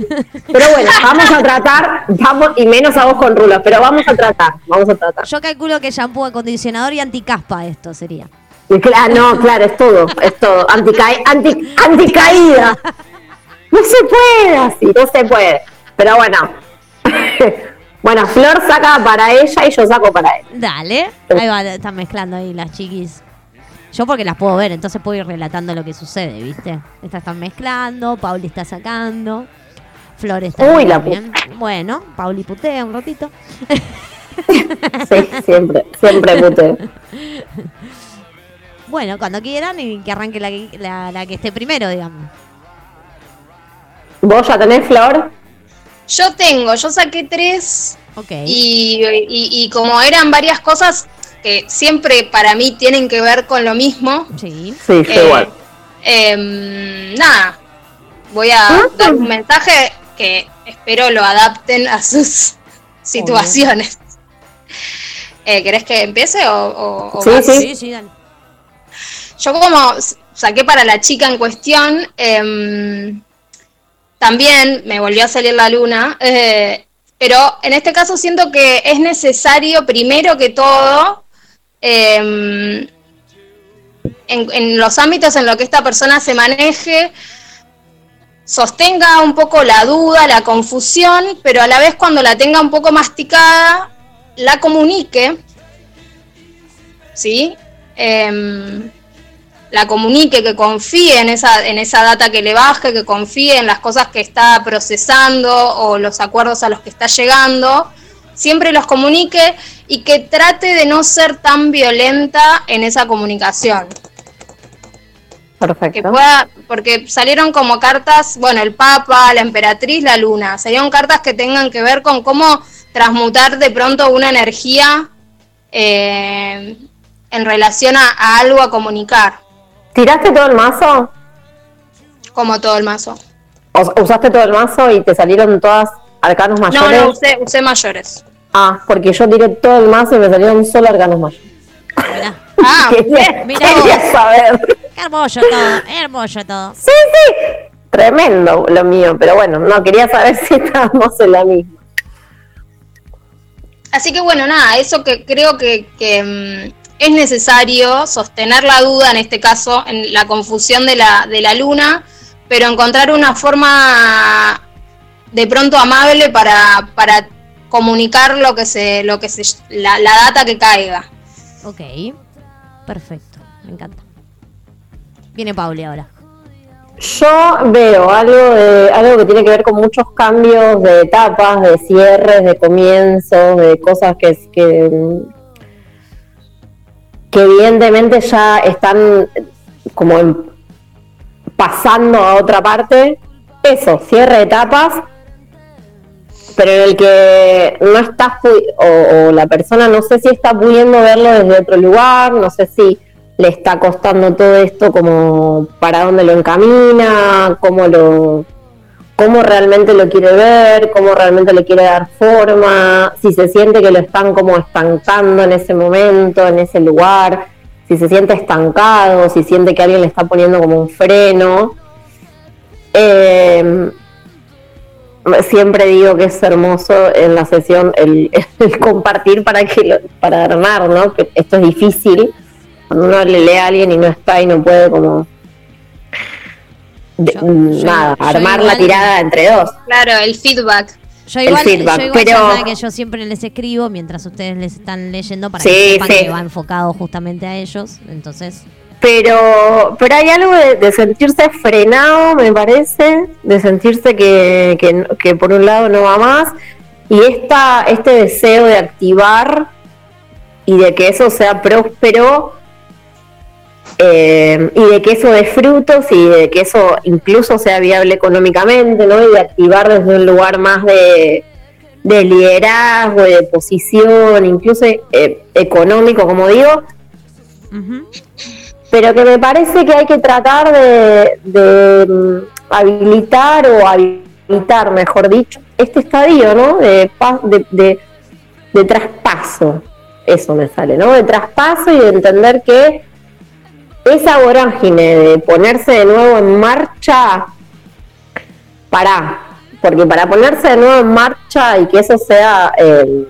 Pero bueno, vamos a tratar, vamos, y menos a vos con rulos, pero vamos a tratar, vamos a tratar. Yo calculo que shampoo, acondicionador y anticaspa esto sería. Y no, claro, es todo, es todo. Antica- anti- anticaída. No se puede así, no se puede. Pero bueno. Bueno, Flor saca para ella y yo saco para él. Dale. Ahí va, están mezclando ahí las chiquis. Yo porque las puedo ver, entonces puedo ir relatando lo que sucede, ¿viste? Estas están mezclando, Pauli está sacando, Flor está Uy, la bien. Bueno, Pauli putea un ratito. Sí, siempre, siempre puteo. Bueno, cuando quieran y que arranque la, que- la, la que esté primero, digamos. ¿Vos ya tenés Flor? yo tengo yo saqué tres Ok. y, y- y como eran varias cosas que siempre para mí tienen que ver con lo mismo Sí. Sí, eh, igual. em, nada voy a Ah. dar un mensaje que espero lo adapten a sus situaciones eh, ¿Querés que empiece o, o- o Sí, sí. Sí, sí, dale. Yo como saqué para la chica en cuestión, em, también me volvió a salir la luna. eh, Pero en este caso siento que es necesario, primero que todo, em, en, los ámbitos en los que esta persona se maneje, sostenga un poco la duda, la confusión, pero a la vez cuando la tenga un poco masticada, la comunique, ¿sí? Em, la comunique, que confíe en esa, en esa data que le baje, que confíe en las cosas que está procesando o los acuerdos a los que está llegando, siempre los comunique y que trate de no ser tan violenta en esa comunicación que Perfecto. pueda, porque salieron como cartas, bueno, el Papa, la Emperatriz, la Luna, salieron cartas que tengan que ver con cómo transmutar de pronto una energía eh, en relación a, a algo a comunicar, ¿Tiraste todo el mazo? como todo el mazo. O- ¿Usaste todo el mazo y te salieron todas arcanos No, mayores? no, usé, usé mayores. Ah, porque yo tiré todo el mazo y me salieron solo arcanos mayores. Mirá, Ah, quería, mirá quería vos. saber. hermoso todo, hermoso todo. Sí, sí, tremendo lo mío, pero bueno, no, quería saber si estábamos en la misma. Así que bueno, nada, eso que creo que, que, mm, es necesario sostener la duda, en este caso, en la confusión de la, de la luna, pero encontrar una forma de pronto amable para, para comunicar lo que se, lo que se, la, la data que caiga. Ok, perfecto, me encanta. Viene Pauli ahora. Yo veo algo de algo que tiene que ver con muchos cambios de etapas, de cierres, de comienzos, de cosas que que, que evidentemente ya están como en- pasando a otra parte. Eso, cierre de etapas, pero en el que no o, o la persona no sé si está pudiendo verlo desde otro lugar, no sé si le está costando todo esto como para dónde lo encamina, cómo lo cómo realmente lo quiere ver, cómo realmente le quiere dar forma, si se siente que lo están como estancando en ese momento, en ese lugar, si se siente estancado, si siente que alguien le está poniendo como un freno. Eh, siempre digo que es hermoso en la sesión el, el compartir para que lo- para armar, ¿no? Que esto es difícil cuando uno le lee a alguien y no está y no puede como de- Yo- yo- nada, yo armar igual- la tirada entre dos. Claro, el feedback. Yo El igual, feedback, yo igual pero- que yo siempre les escribo mientras ustedes les están leyendo para Sí, que sepan sí. que va enfocado justamente a ellos. Entonces, Pero, pero hay algo de, sentirse frenado, me parece, de sentirse que, que, que por un lado no va más, y esta, este deseo de activar y de que eso sea próspero, eh, y de que eso dé frutos y de que eso incluso sea viable económicamente, ¿no? Y de activar desde un lugar más de, de liderazgo, de posición, incluso eh, económico, como digo, pero que me parece que hay que tratar de, de, mm, habilitar o habilitar, mejor dicho, este estadio, ¿no? De, de- de traspaso, eso me sale, ¿no? De traspaso y de entender que esa vorágine de ponerse de nuevo en marcha, para, porque para ponerse de nuevo en marcha y que eso sea... eh,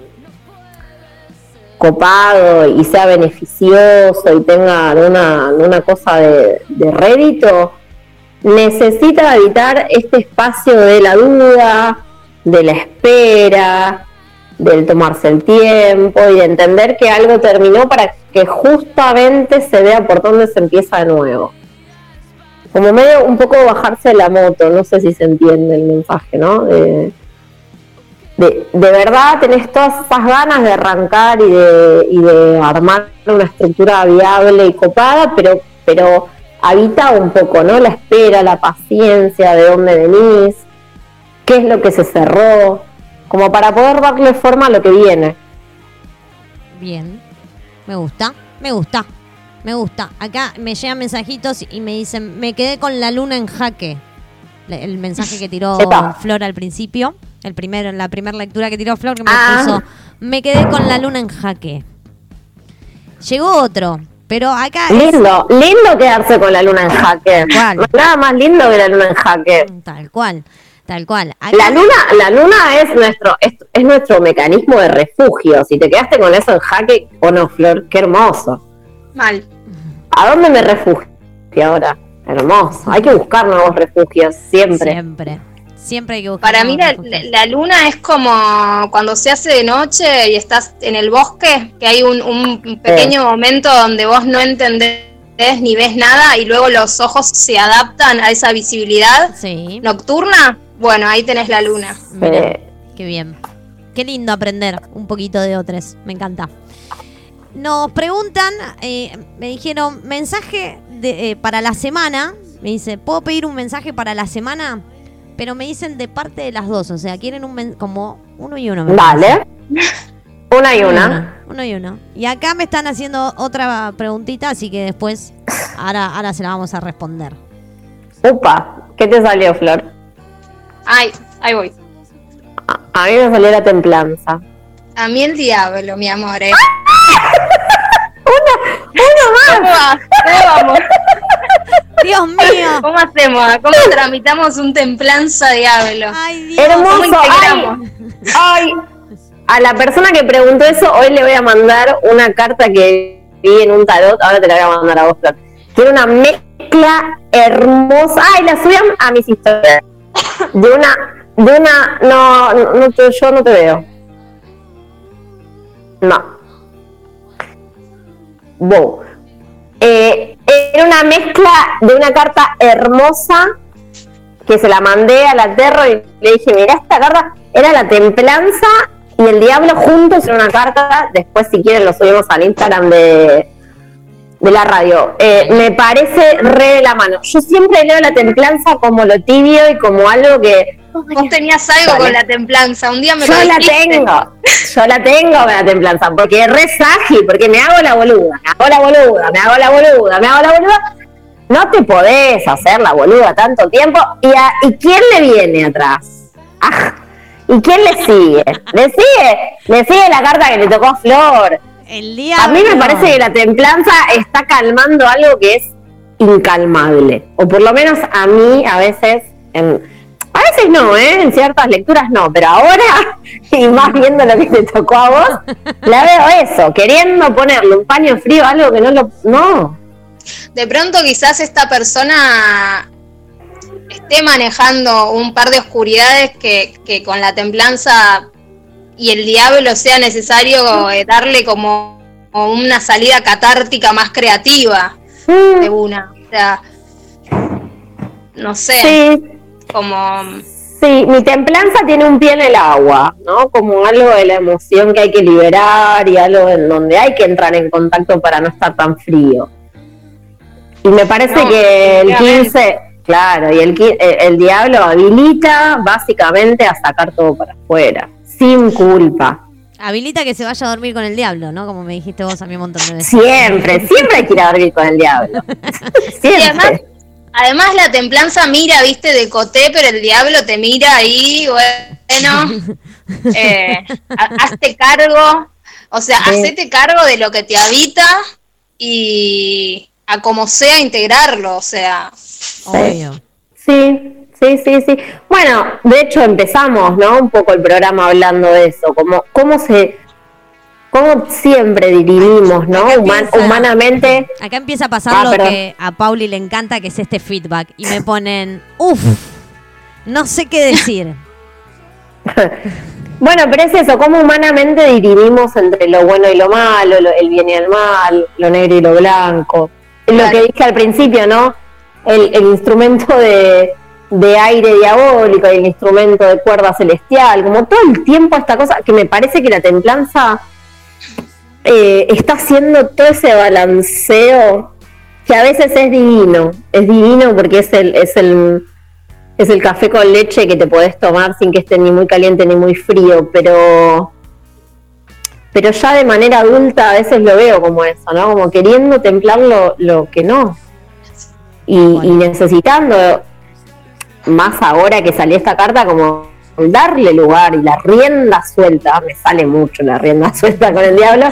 copado y sea beneficioso y tenga una, una cosa de, de rédito, necesita habitar este espacio de la duda, de la espera, del tomarse el tiempo y de entender que algo terminó para que justamente se vea por dónde se empieza de nuevo. Como medio un poco bajarse de la moto, no sé si se entiende el mensaje, ¿no? De- de, de verdad tenés todas esas ganas de arrancar y de, y de armar una estructura viable y copada, pero, pero habita un poco, ¿no? La espera, la paciencia, de dónde venís, qué es lo que se cerró, como para poder darle forma a lo que viene. bien. Me gusta, me gusta, me gusta. Acá me llegan mensajitos y me dicen, me quedé con la luna en jaque. El mensaje que tiró Epa. Flor al principio, el primero, la primera lectura que tiró Flor, que me Ah. puso, me quedé con la luna en jaque. Llegó otro, pero acá es Lindo, lindo quedarse con la luna en jaque. ¿Cuál? Nada más lindo que la luna en jaque. tal cual. Tal cual. Acá- La luna, la luna es nuestro, es, es nuestro mecanismo de refugio. Si te quedaste con eso en jaque, o no, Flor, qué hermoso. Mal. ¿A dónde me refugio ahora? Hermoso. Hay que buscar nuevos refugios siempre. Siempre. Siempre hay que buscar. Para mí la, luna es como cuando se hace de noche y estás en el bosque, que hay un, un pequeño momento donde vos no entendés ni ves nada y luego los ojos se adaptan a esa visibilidad Sí. nocturna. Bueno, ahí tenés la luna. Eh, qué bien. Qué lindo aprender un poquito de otros. Me encanta. Nos preguntan, eh, me dijeron, mensaje de, eh, para la semana. Me dice, ¿puedo pedir un mensaje para la semana? Pero me dicen de parte de las dos. O sea, quieren un men- como uno y uno. me Dale. Una y Uno y una. uno, uno y uno. Y acá me están haciendo otra preguntita, así que después, ahora, ahora se la vamos a responder. Upa, ¿qué te salió, Flor? Ay, ahí voy. A, a mí me salió la templanza. A mí el diablo, mi amor. ¿eh? ¡Uno ¿Cómo va? ¿Cómo vamos? Dios mío. ¿Cómo hacemos? ¿Cómo tramitamos un templanza diablo? Ay, Dios. Hermoso. ¿Cómo integramos? Ay, a la persona que preguntó eso, hoy le voy a mandar una carta que vi en un tarot. Ahora te la voy a mandar a vos, Flor. Tiene una mezcla hermosa. Ay, la subí a, mis historias. De una, de una, no, no, no te- yo no te veo. No. Wow. Eh, era una mezcla de una carta hermosa que se la mandé a la Terro y le dije, mira, esta carta era la templanza y el diablo juntos en una carta. Después, si quieren, lo subimos al Instagram de, de la radio. Eh, me parece re de la mano. Yo siempre leo la templanza como lo tibio y como algo que Vos tenías algo con la templanza. Un día me yo lo la tengo. Yo la tengo con la templanza, porque es re ágil, porque me hago la boluda, me hago la boluda, me hago la boluda, me hago la boluda. No te podés hacer la boluda tanto tiempo. ¿Y, a- ¿y quién le viene atrás? Ah, ¿Y quién le sigue? ¿Le sigue? Le sigue la carta que le tocó a Flor. El diablo. A mí me parece que la templanza está calmando algo que es incalmable. O por lo menos a mí a veces, en- veces no, ¿eh? en ciertas lecturas no, pero ahora, y más viendo lo que te tocó a vos, la veo eso, queriendo ponerle un paño frío a algo que no lo... No. De pronto quizás esta persona esté manejando un par de oscuridades que, que con la templanza y el diablo sea necesario eh, darle como, como una salida catártica más creativa de Mm, una. O sea, no sé, sí, como... Sí, mi templanza tiene un pie en el agua, ¿no? Como algo de la emoción que hay que liberar y algo en donde hay que entrar en contacto para no estar tan frío. Y me parece No, que el definitivamente. 15, claro, y el, eh, el diablo habilita básicamente a sacar todo para afuera, sin culpa. Habilita que se vaya a dormir con el diablo, ¿no? Como me dijiste vos a mí un montón de veces. Siempre, siempre hay que ir a dormir con el diablo. Y además, Siempre. Además la templanza mira, viste, de coté, pero el diablo te mira ahí, bueno, eh, ha- hazte cargo, o sea, Sí. hacete cargo de lo que te habita y a como sea integrarlo, o sea, Obvio. Sí, sí, sí, sí. Bueno, de hecho empezamos, ¿no? Un poco el programa hablando de eso, como cómo se, cómo siempre dirimimos, ¿no? Acá Human- empieza- humanamente. Acá empieza a pasar Ah, lo perdón. que a Pauli le encanta, que es este feedback. Y me ponen, uff, no sé qué decir. Bueno, pero es eso, cómo humanamente dirimimos entre lo bueno y lo malo, lo- el bien y el mal, lo negro y lo blanco. Lo que dije al principio, ¿no? El, el instrumento de, de aire diabólico y el instrumento de cuerda celestial, como todo el tiempo esta cosa, que me parece que la templanza eh, está haciendo todo ese balanceo que a veces es divino, es divino porque es el, es el, es el café con leche que te podés tomar sin que esté ni muy caliente ni muy frío, pero pero ya de manera adulta a veces lo veo como eso, ¿no? Como queriendo templar lo, lo que no. Y, y necesitando, más ahora que salió esta carta, como darle lugar y la rienda suelta, me sale mucho la rienda suelta con el diablo,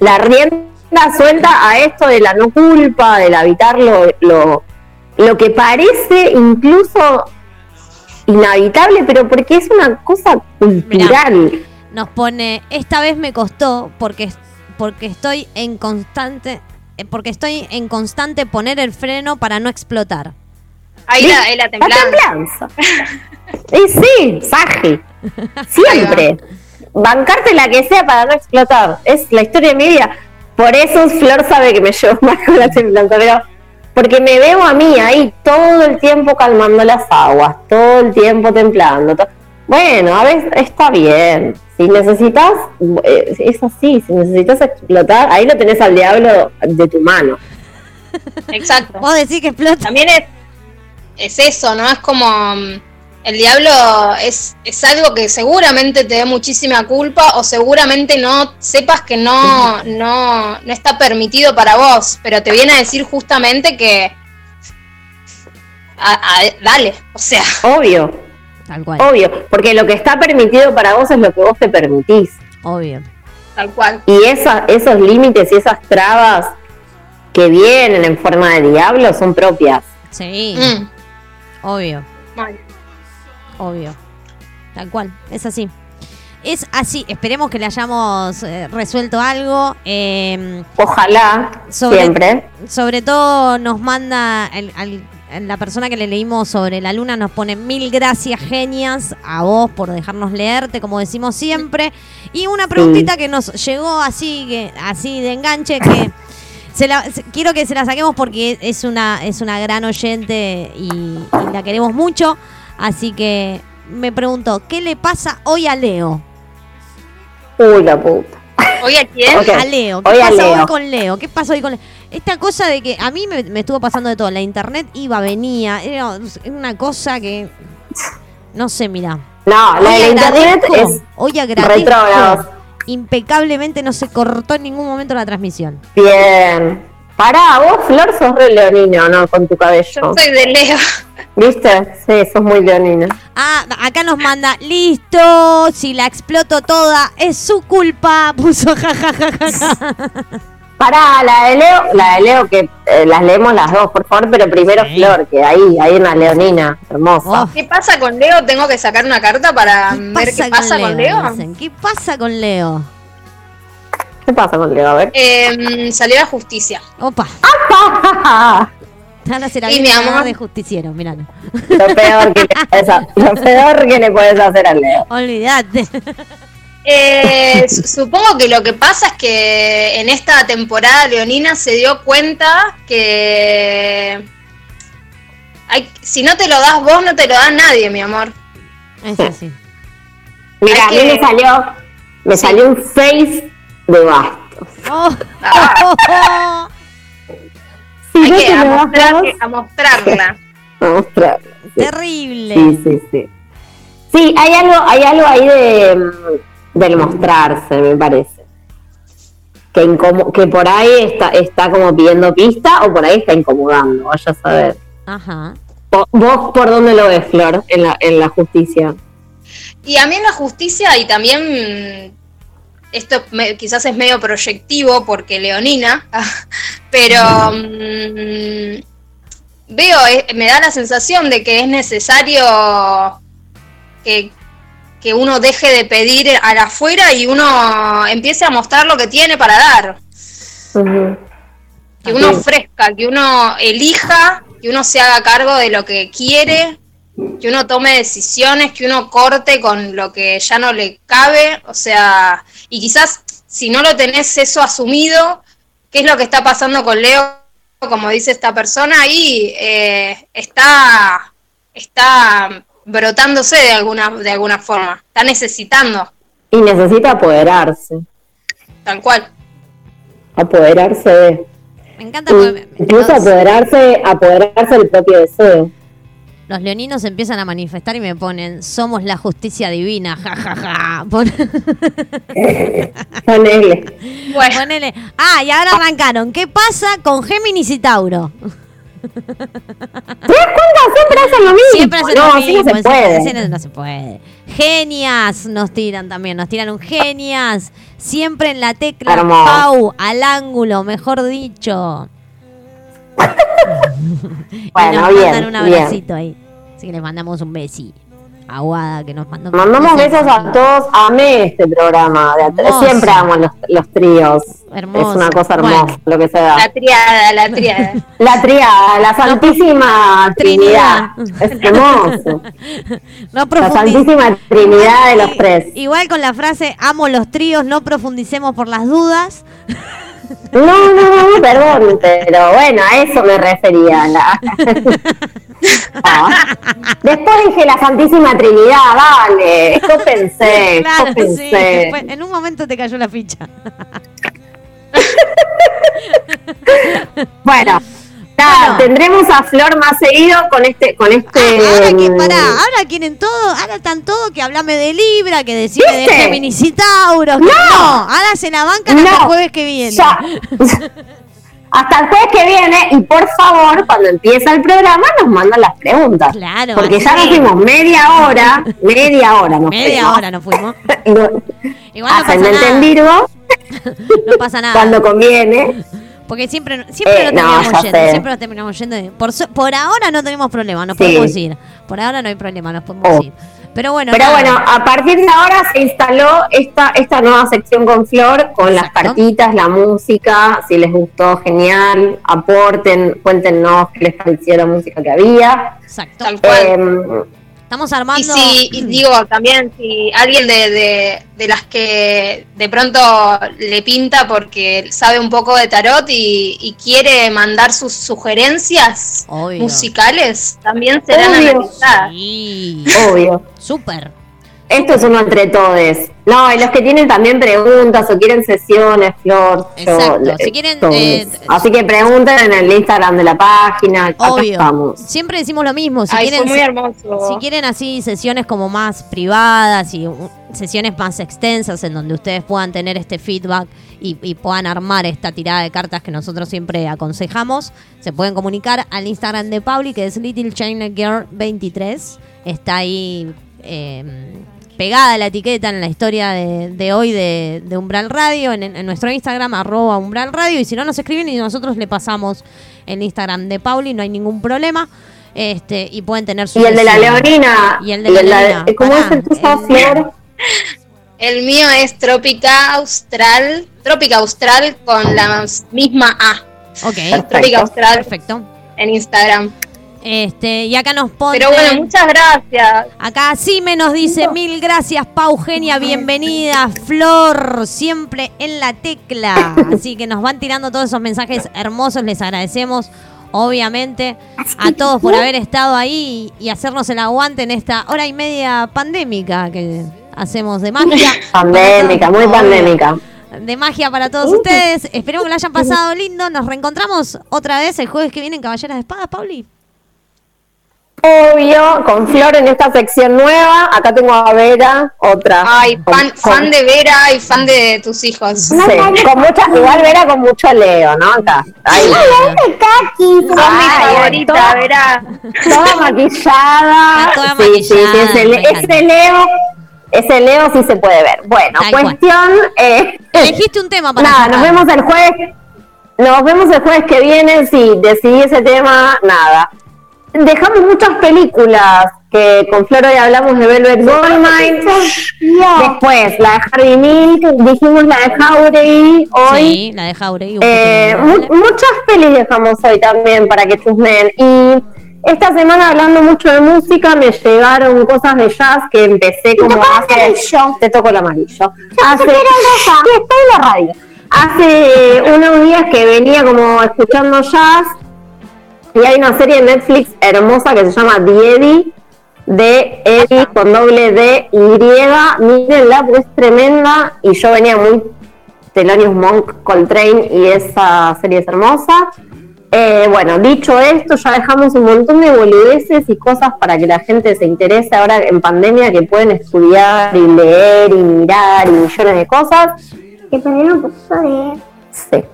la rienda suelta a esto de la no culpa, del habitar lo, lo, que parece incluso inhabitable, pero porque es una cosa cultural. Nos pone, esta vez me costó porque, porque estoy en constante, porque estoy en constante poner el freno para no explotar. Ahí la, ahí la La templanza. templanza. y sí, Saji. Siempre. Bancarte la que sea para no explotar. Es la historia de mi vida. Por eso Flor sabe que me llevo más con la templanza, pero porque me veo a mí ahí todo el tiempo calmando las aguas, todo el tiempo templando. to- Bueno, a veces está bien. Si necesitas, eh, es así, si necesitas explotar, ahí lo tenés al diablo de tu mano. Exacto. Vos decís que explota. También es, es eso, ¿no? Es como mm, el diablo es, es algo que seguramente te dé muchísima culpa o seguramente no sepas que no, no, no está permitido para vos, pero te viene a decir justamente que a- a- dale, o sea, Obvio, Tal cual, obvio, porque lo que está permitido para vos es lo que vos te permitís. obvio. tal cual. Y esa, esos límites y esas trabas que vienen en forma de diablo son propias. Sí, Mm, obvio, mal. obvio. Tal cual, es así. Es así, esperemos que le hayamos eh, resuelto algo. eh, Ojalá, Sobre- siempre. sobre todo nos manda el- al- la persona que le leímos sobre la luna nos pone mil gracias genias a vos por dejarnos leerte como decimos siempre y una preguntita que nos llegó así que así de enganche que se la- se- quiero que se la saquemos porque es una es una gran oyente y, y la queremos mucho así que me pregunto qué le pasa hoy a Leo Uy, la puta. Oye, ¿a quién? Ok. a Leo. ¿Qué Hoy a pasa Leo. hoy con Leo? ¿Qué pasa hoy con Leo? Esta cosa de que a mí me, me estuvo pasando de todo. La internet iba, venía. Era una cosa que. No sé, mira. No, la internet es Hoy agradezco. retrógrados. Impecablemente no se cortó en ningún momento la transmisión. bien. Pará, vos, Flor, sos re leonina, ¿o ¿no? Con tu Yo cabello. soy de Leo. ¿Viste? Sí, sos muy leonina. Ah, acá nos manda, listo, si la exploto toda, es su culpa. Puso jajajaja. Pará, la de Leo, la de Leo que eh, las leemos las dos, por favor, pero primero Sí. Flor, que ahí hay una leonina hermosa. Oh, ¿Qué pasa con Leo? Tengo que sacar una carta para ¿Qué ver qué pasa con Leo. ¿Qué pasa con Leo? ¿Qué pasa con Leo? A ver. Eh, salió la justicia. Opa, ahora se la Y mi amor. de justiciero, mirá. Lo peor que le puedes, lo peor que le puedes hacer a Leo. Olvídate. Eh, su- supongo que lo que pasa es que en esta temporada Leonina se dio cuenta que hay, si no te lo das vos, no te lo da nadie, mi amor. Es así. Mira, a mí que- me salió, me salió un face de bastos. Oh. Si Hay no que das mostrar- a mostrarla. a mostrarlo. Sí, Terrible. sí, sí, sí. Sí, hay algo, hay algo ahí de mm, del mostrarse, me parece. Que, incomo- que por ahí está, está como pidiendo pista o por ahí está incomodando, vaya a saber. Ajá. ¿Vos por dónde lo ves, Flor, en la, en la justicia? Y a mí en la justicia, y también esto me- quizás es medio proyectivo porque Leonina, pero mm, veo, eh, me da la sensación de que es necesario que, que uno deje de pedir al afuera y uno empiece a mostrar lo que tiene para dar. Que uno ofrezca, que uno elija, que uno se haga cargo de lo que quiere, que uno tome decisiones, que uno corte con lo que ya no le cabe, o sea, y quizás si no lo tenés eso asumido, ¿qué es lo que está pasando con Leo? Como dice esta persona ahí, eh, está, está brotándose de alguna, de alguna forma, está necesitando, Y necesita apoderarse. tal cual. Apoderarse de. Me encanta Incluso los, apoderarse, apoderarse del propio deseo. los leoninos empiezan a manifestar y me ponen, somos la justicia divina, jajaja. Pon- Ponele. Bueno, Ponele. Ah, y ahora arrancaron. ¿Qué pasa con Géminis y Tauro? ¿Te das cuenta? Siempre hacen lo mismo. Siempre hacen no, lo así mismo. no se puede. no se puede. Genias nos tiran también. Nos tiran un genias. Siempre en la tecla Hermoso. Pau, al ángulo, mejor dicho. y Bueno, nos bien, mandan un bien. abracito ahí. Así que les mandamos un besi. Aguada, que nos mandó. Mandamos besos a todos. Amé este programa. Hermoso. Siempre amo los, los tríos. Hermoso. Es una cosa hermosa Bueno. lo que se da. La triada, la triada. La triada, la Santísima Trinidad. Trinidad. Es hermoso. No La Santísima Trinidad de los tres. Igual con la frase amo los tríos, no profundicemos por las dudas. No, no, no, perdón, pero bueno, a eso me refería. la- Ah. Después dije la Santísima Trinidad, vale. Yo pensé, claro, sí. pensé. En un momento te cayó la ficha. Bueno, tendremos a Flor más seguido con este, con este. Ah, ahora que mm, pará, ahora quieren todo, ahora están todo que hablame de Libra, que decime de ¿Viste? Géminis y Tauros. que No. no, ahora se la bancan hasta No, el jueves que viene. ya. Hasta el jueves que viene y por favor, cuando empieza el programa, nos mandan las preguntas. Claro, Porque ya nos fuimos media hora, media hora nos Media fuimos. hora nos fuimos. No- Igual no pasa nada. Virgo, No pasa nada. cuando conviene. Porque siempre, siempre Eh, nos terminamos yendo. sé. Siempre nos terminamos yendo. Por, por ahora no tenemos problema, nos Sí. podemos ir. Por ahora no hay problema, nos podemos Oh. ir. Pero bueno, Pero nada. bueno, a partir de ahora se instaló esta, esta nueva sección con Flor, con las cartitas, la música, si les gustó, genial, aporten, cuéntenos qué les pareció la música que había. Exacto. Tal Estamos Y armando. si, y digo, también, si alguien de, de, de las que de pronto le pinta porque sabe un poco de tarot y, y quiere mandar sus sugerencias Obvio. musicales, también serán Obvio. analizadas. Sí, obvio. súper. Esto es uno entre todos. No, y los que tienen también preguntas o quieren sesiones, Flor. yo Exacto. le- Si quieren, todos. eh, Así que pregunten en el Instagram de la página. Acá Obvio. estamos. Siempre decimos lo mismo. Si Ay, quieren, muy hermoso. Si quieren así sesiones como más privadas y sesiones más extensas en donde ustedes puedan tener este feedback y, y puedan armar esta tirada de cartas que nosotros siempre aconsejamos, se pueden comunicar al Instagram de Pauli que es Little China Girl 23. Está ahí eh, pegada la etiqueta en la historia de, de hoy de, de Umbral Radio, en, en nuestro Instagram, arroba Umbral Radio, y si no nos escriben y nosotros le pasamos el Instagram de Pauli, no hay ningún problema. Este, y pueden tener su Y el de la. Leonina. Y el de la Leonina. ¿Cómo Pará, es el tuyo, el- Flor? El mío es Trópica Austral, Trópica Austral con la misma A. Ok, Trópica Austral perfecto. en Instagram. Este, y acá nos ponen. Pero bueno, muchas gracias. Acá Sime nos dice mil gracias, Pau Genia, bienvenida, Flor, siempre en la tecla. Así que nos van tirando todos esos mensajes hermosos, les agradecemos, obviamente, a todos por haber estado ahí y hacernos el aguante en esta hora y media pandémica que hacemos de magia. Pandémica, muy pandémica. De magia para todos ustedes. Esperemos que lo hayan pasado lindo. Nos reencontramos otra vez el jueves que viene en Caballeras de Espadas, Pauli. Obvio, con Flor en esta sección nueva. Acá tengo a Vera, otra. Ay, fan, con- fan de Vera y fan de tus hijos. Sí, con mucha, igual Vera con mucho Leo, ¿no? Acá. Ahí. Son mi Ay, favorita, toda- Vera. Toda maquillada. Toda Sí, sí, sí, maquillada, ese. Leo, ese Leo sí se puede ver. Bueno, Tal cuestión. Eh, Elegiste un tema para nada, nos vemos el jueves. Nos vemos el jueves que viene. Si decidí ese tema, nada. Dejamos muchas películas que con Flor hoy hablamos de Velvet Goldmine. Después, la de Harvey Milk. Dijimos la de Jauregui hoy. Sí, la de Jauregui. Eh, mu- muchas pelis dejamos hoy también para que chusmen. Y esta semana hablando mucho de música me llegaron cosas de jazz que empecé como hace... Te toco el amarillo. Hace... Estoy en la radio. Hace unos días que venía como escuchando jazz y hay una serie de Netflix hermosa que se llama Eddie de Eddie con doble D Y. Mírenla porque es tremenda y yo venía muy Thelonious Monk, Coltrane y esa serie es hermosa. Eh, bueno, dicho esto, ya dejamos un montón de boludeces y cosas para que la gente se interese ahora en pandemia que pueden estudiar y leer y mirar y millones de cosas. Que poquito de... Sí.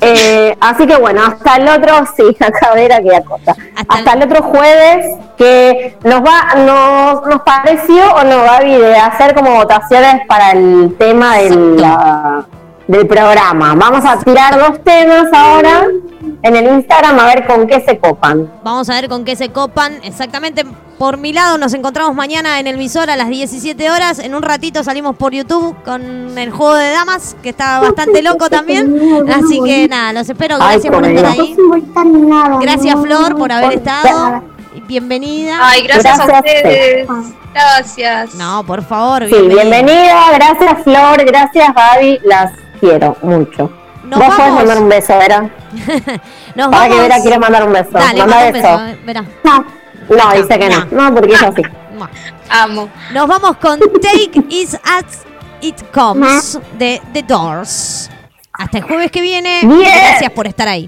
Eh, así que bueno, hasta el otro, sí, acá Vera que acota. Hasta Hasta, el- otro jueves que nos va, nos, nos pareció o no, Gaby, de hacer como votaciones para el tema de la del programa. Vamos a tirar dos temas ahora en el Instagram a ver con qué se copan. Vamos a ver con qué se copan. Exactamente, por mi lado nos encontramos mañana en el visor a las 17 horas. En un ratito salimos por YouTube con el juego de damas, que está bastante loco también. Así que nada, los espero. Gracias por por estar ahí. Gracias Flor por haber estado. Bienvenida. Ay, gracias, a ustedes. Gracias. No, por favor, Sí, bienvenida, gracias Flor, gracias Gaby, las quiero mucho. Nos Vos podés mandar un beso, Vera. Nos Para que. Vera quiere mandar un beso. Dale, Manda manda un beso. No, no, dice que no. No, porque es así. Amo. Nos vamos con Take It As It Comes de The Doors. Hasta el jueves que viene. Bien. Gracias por estar ahí.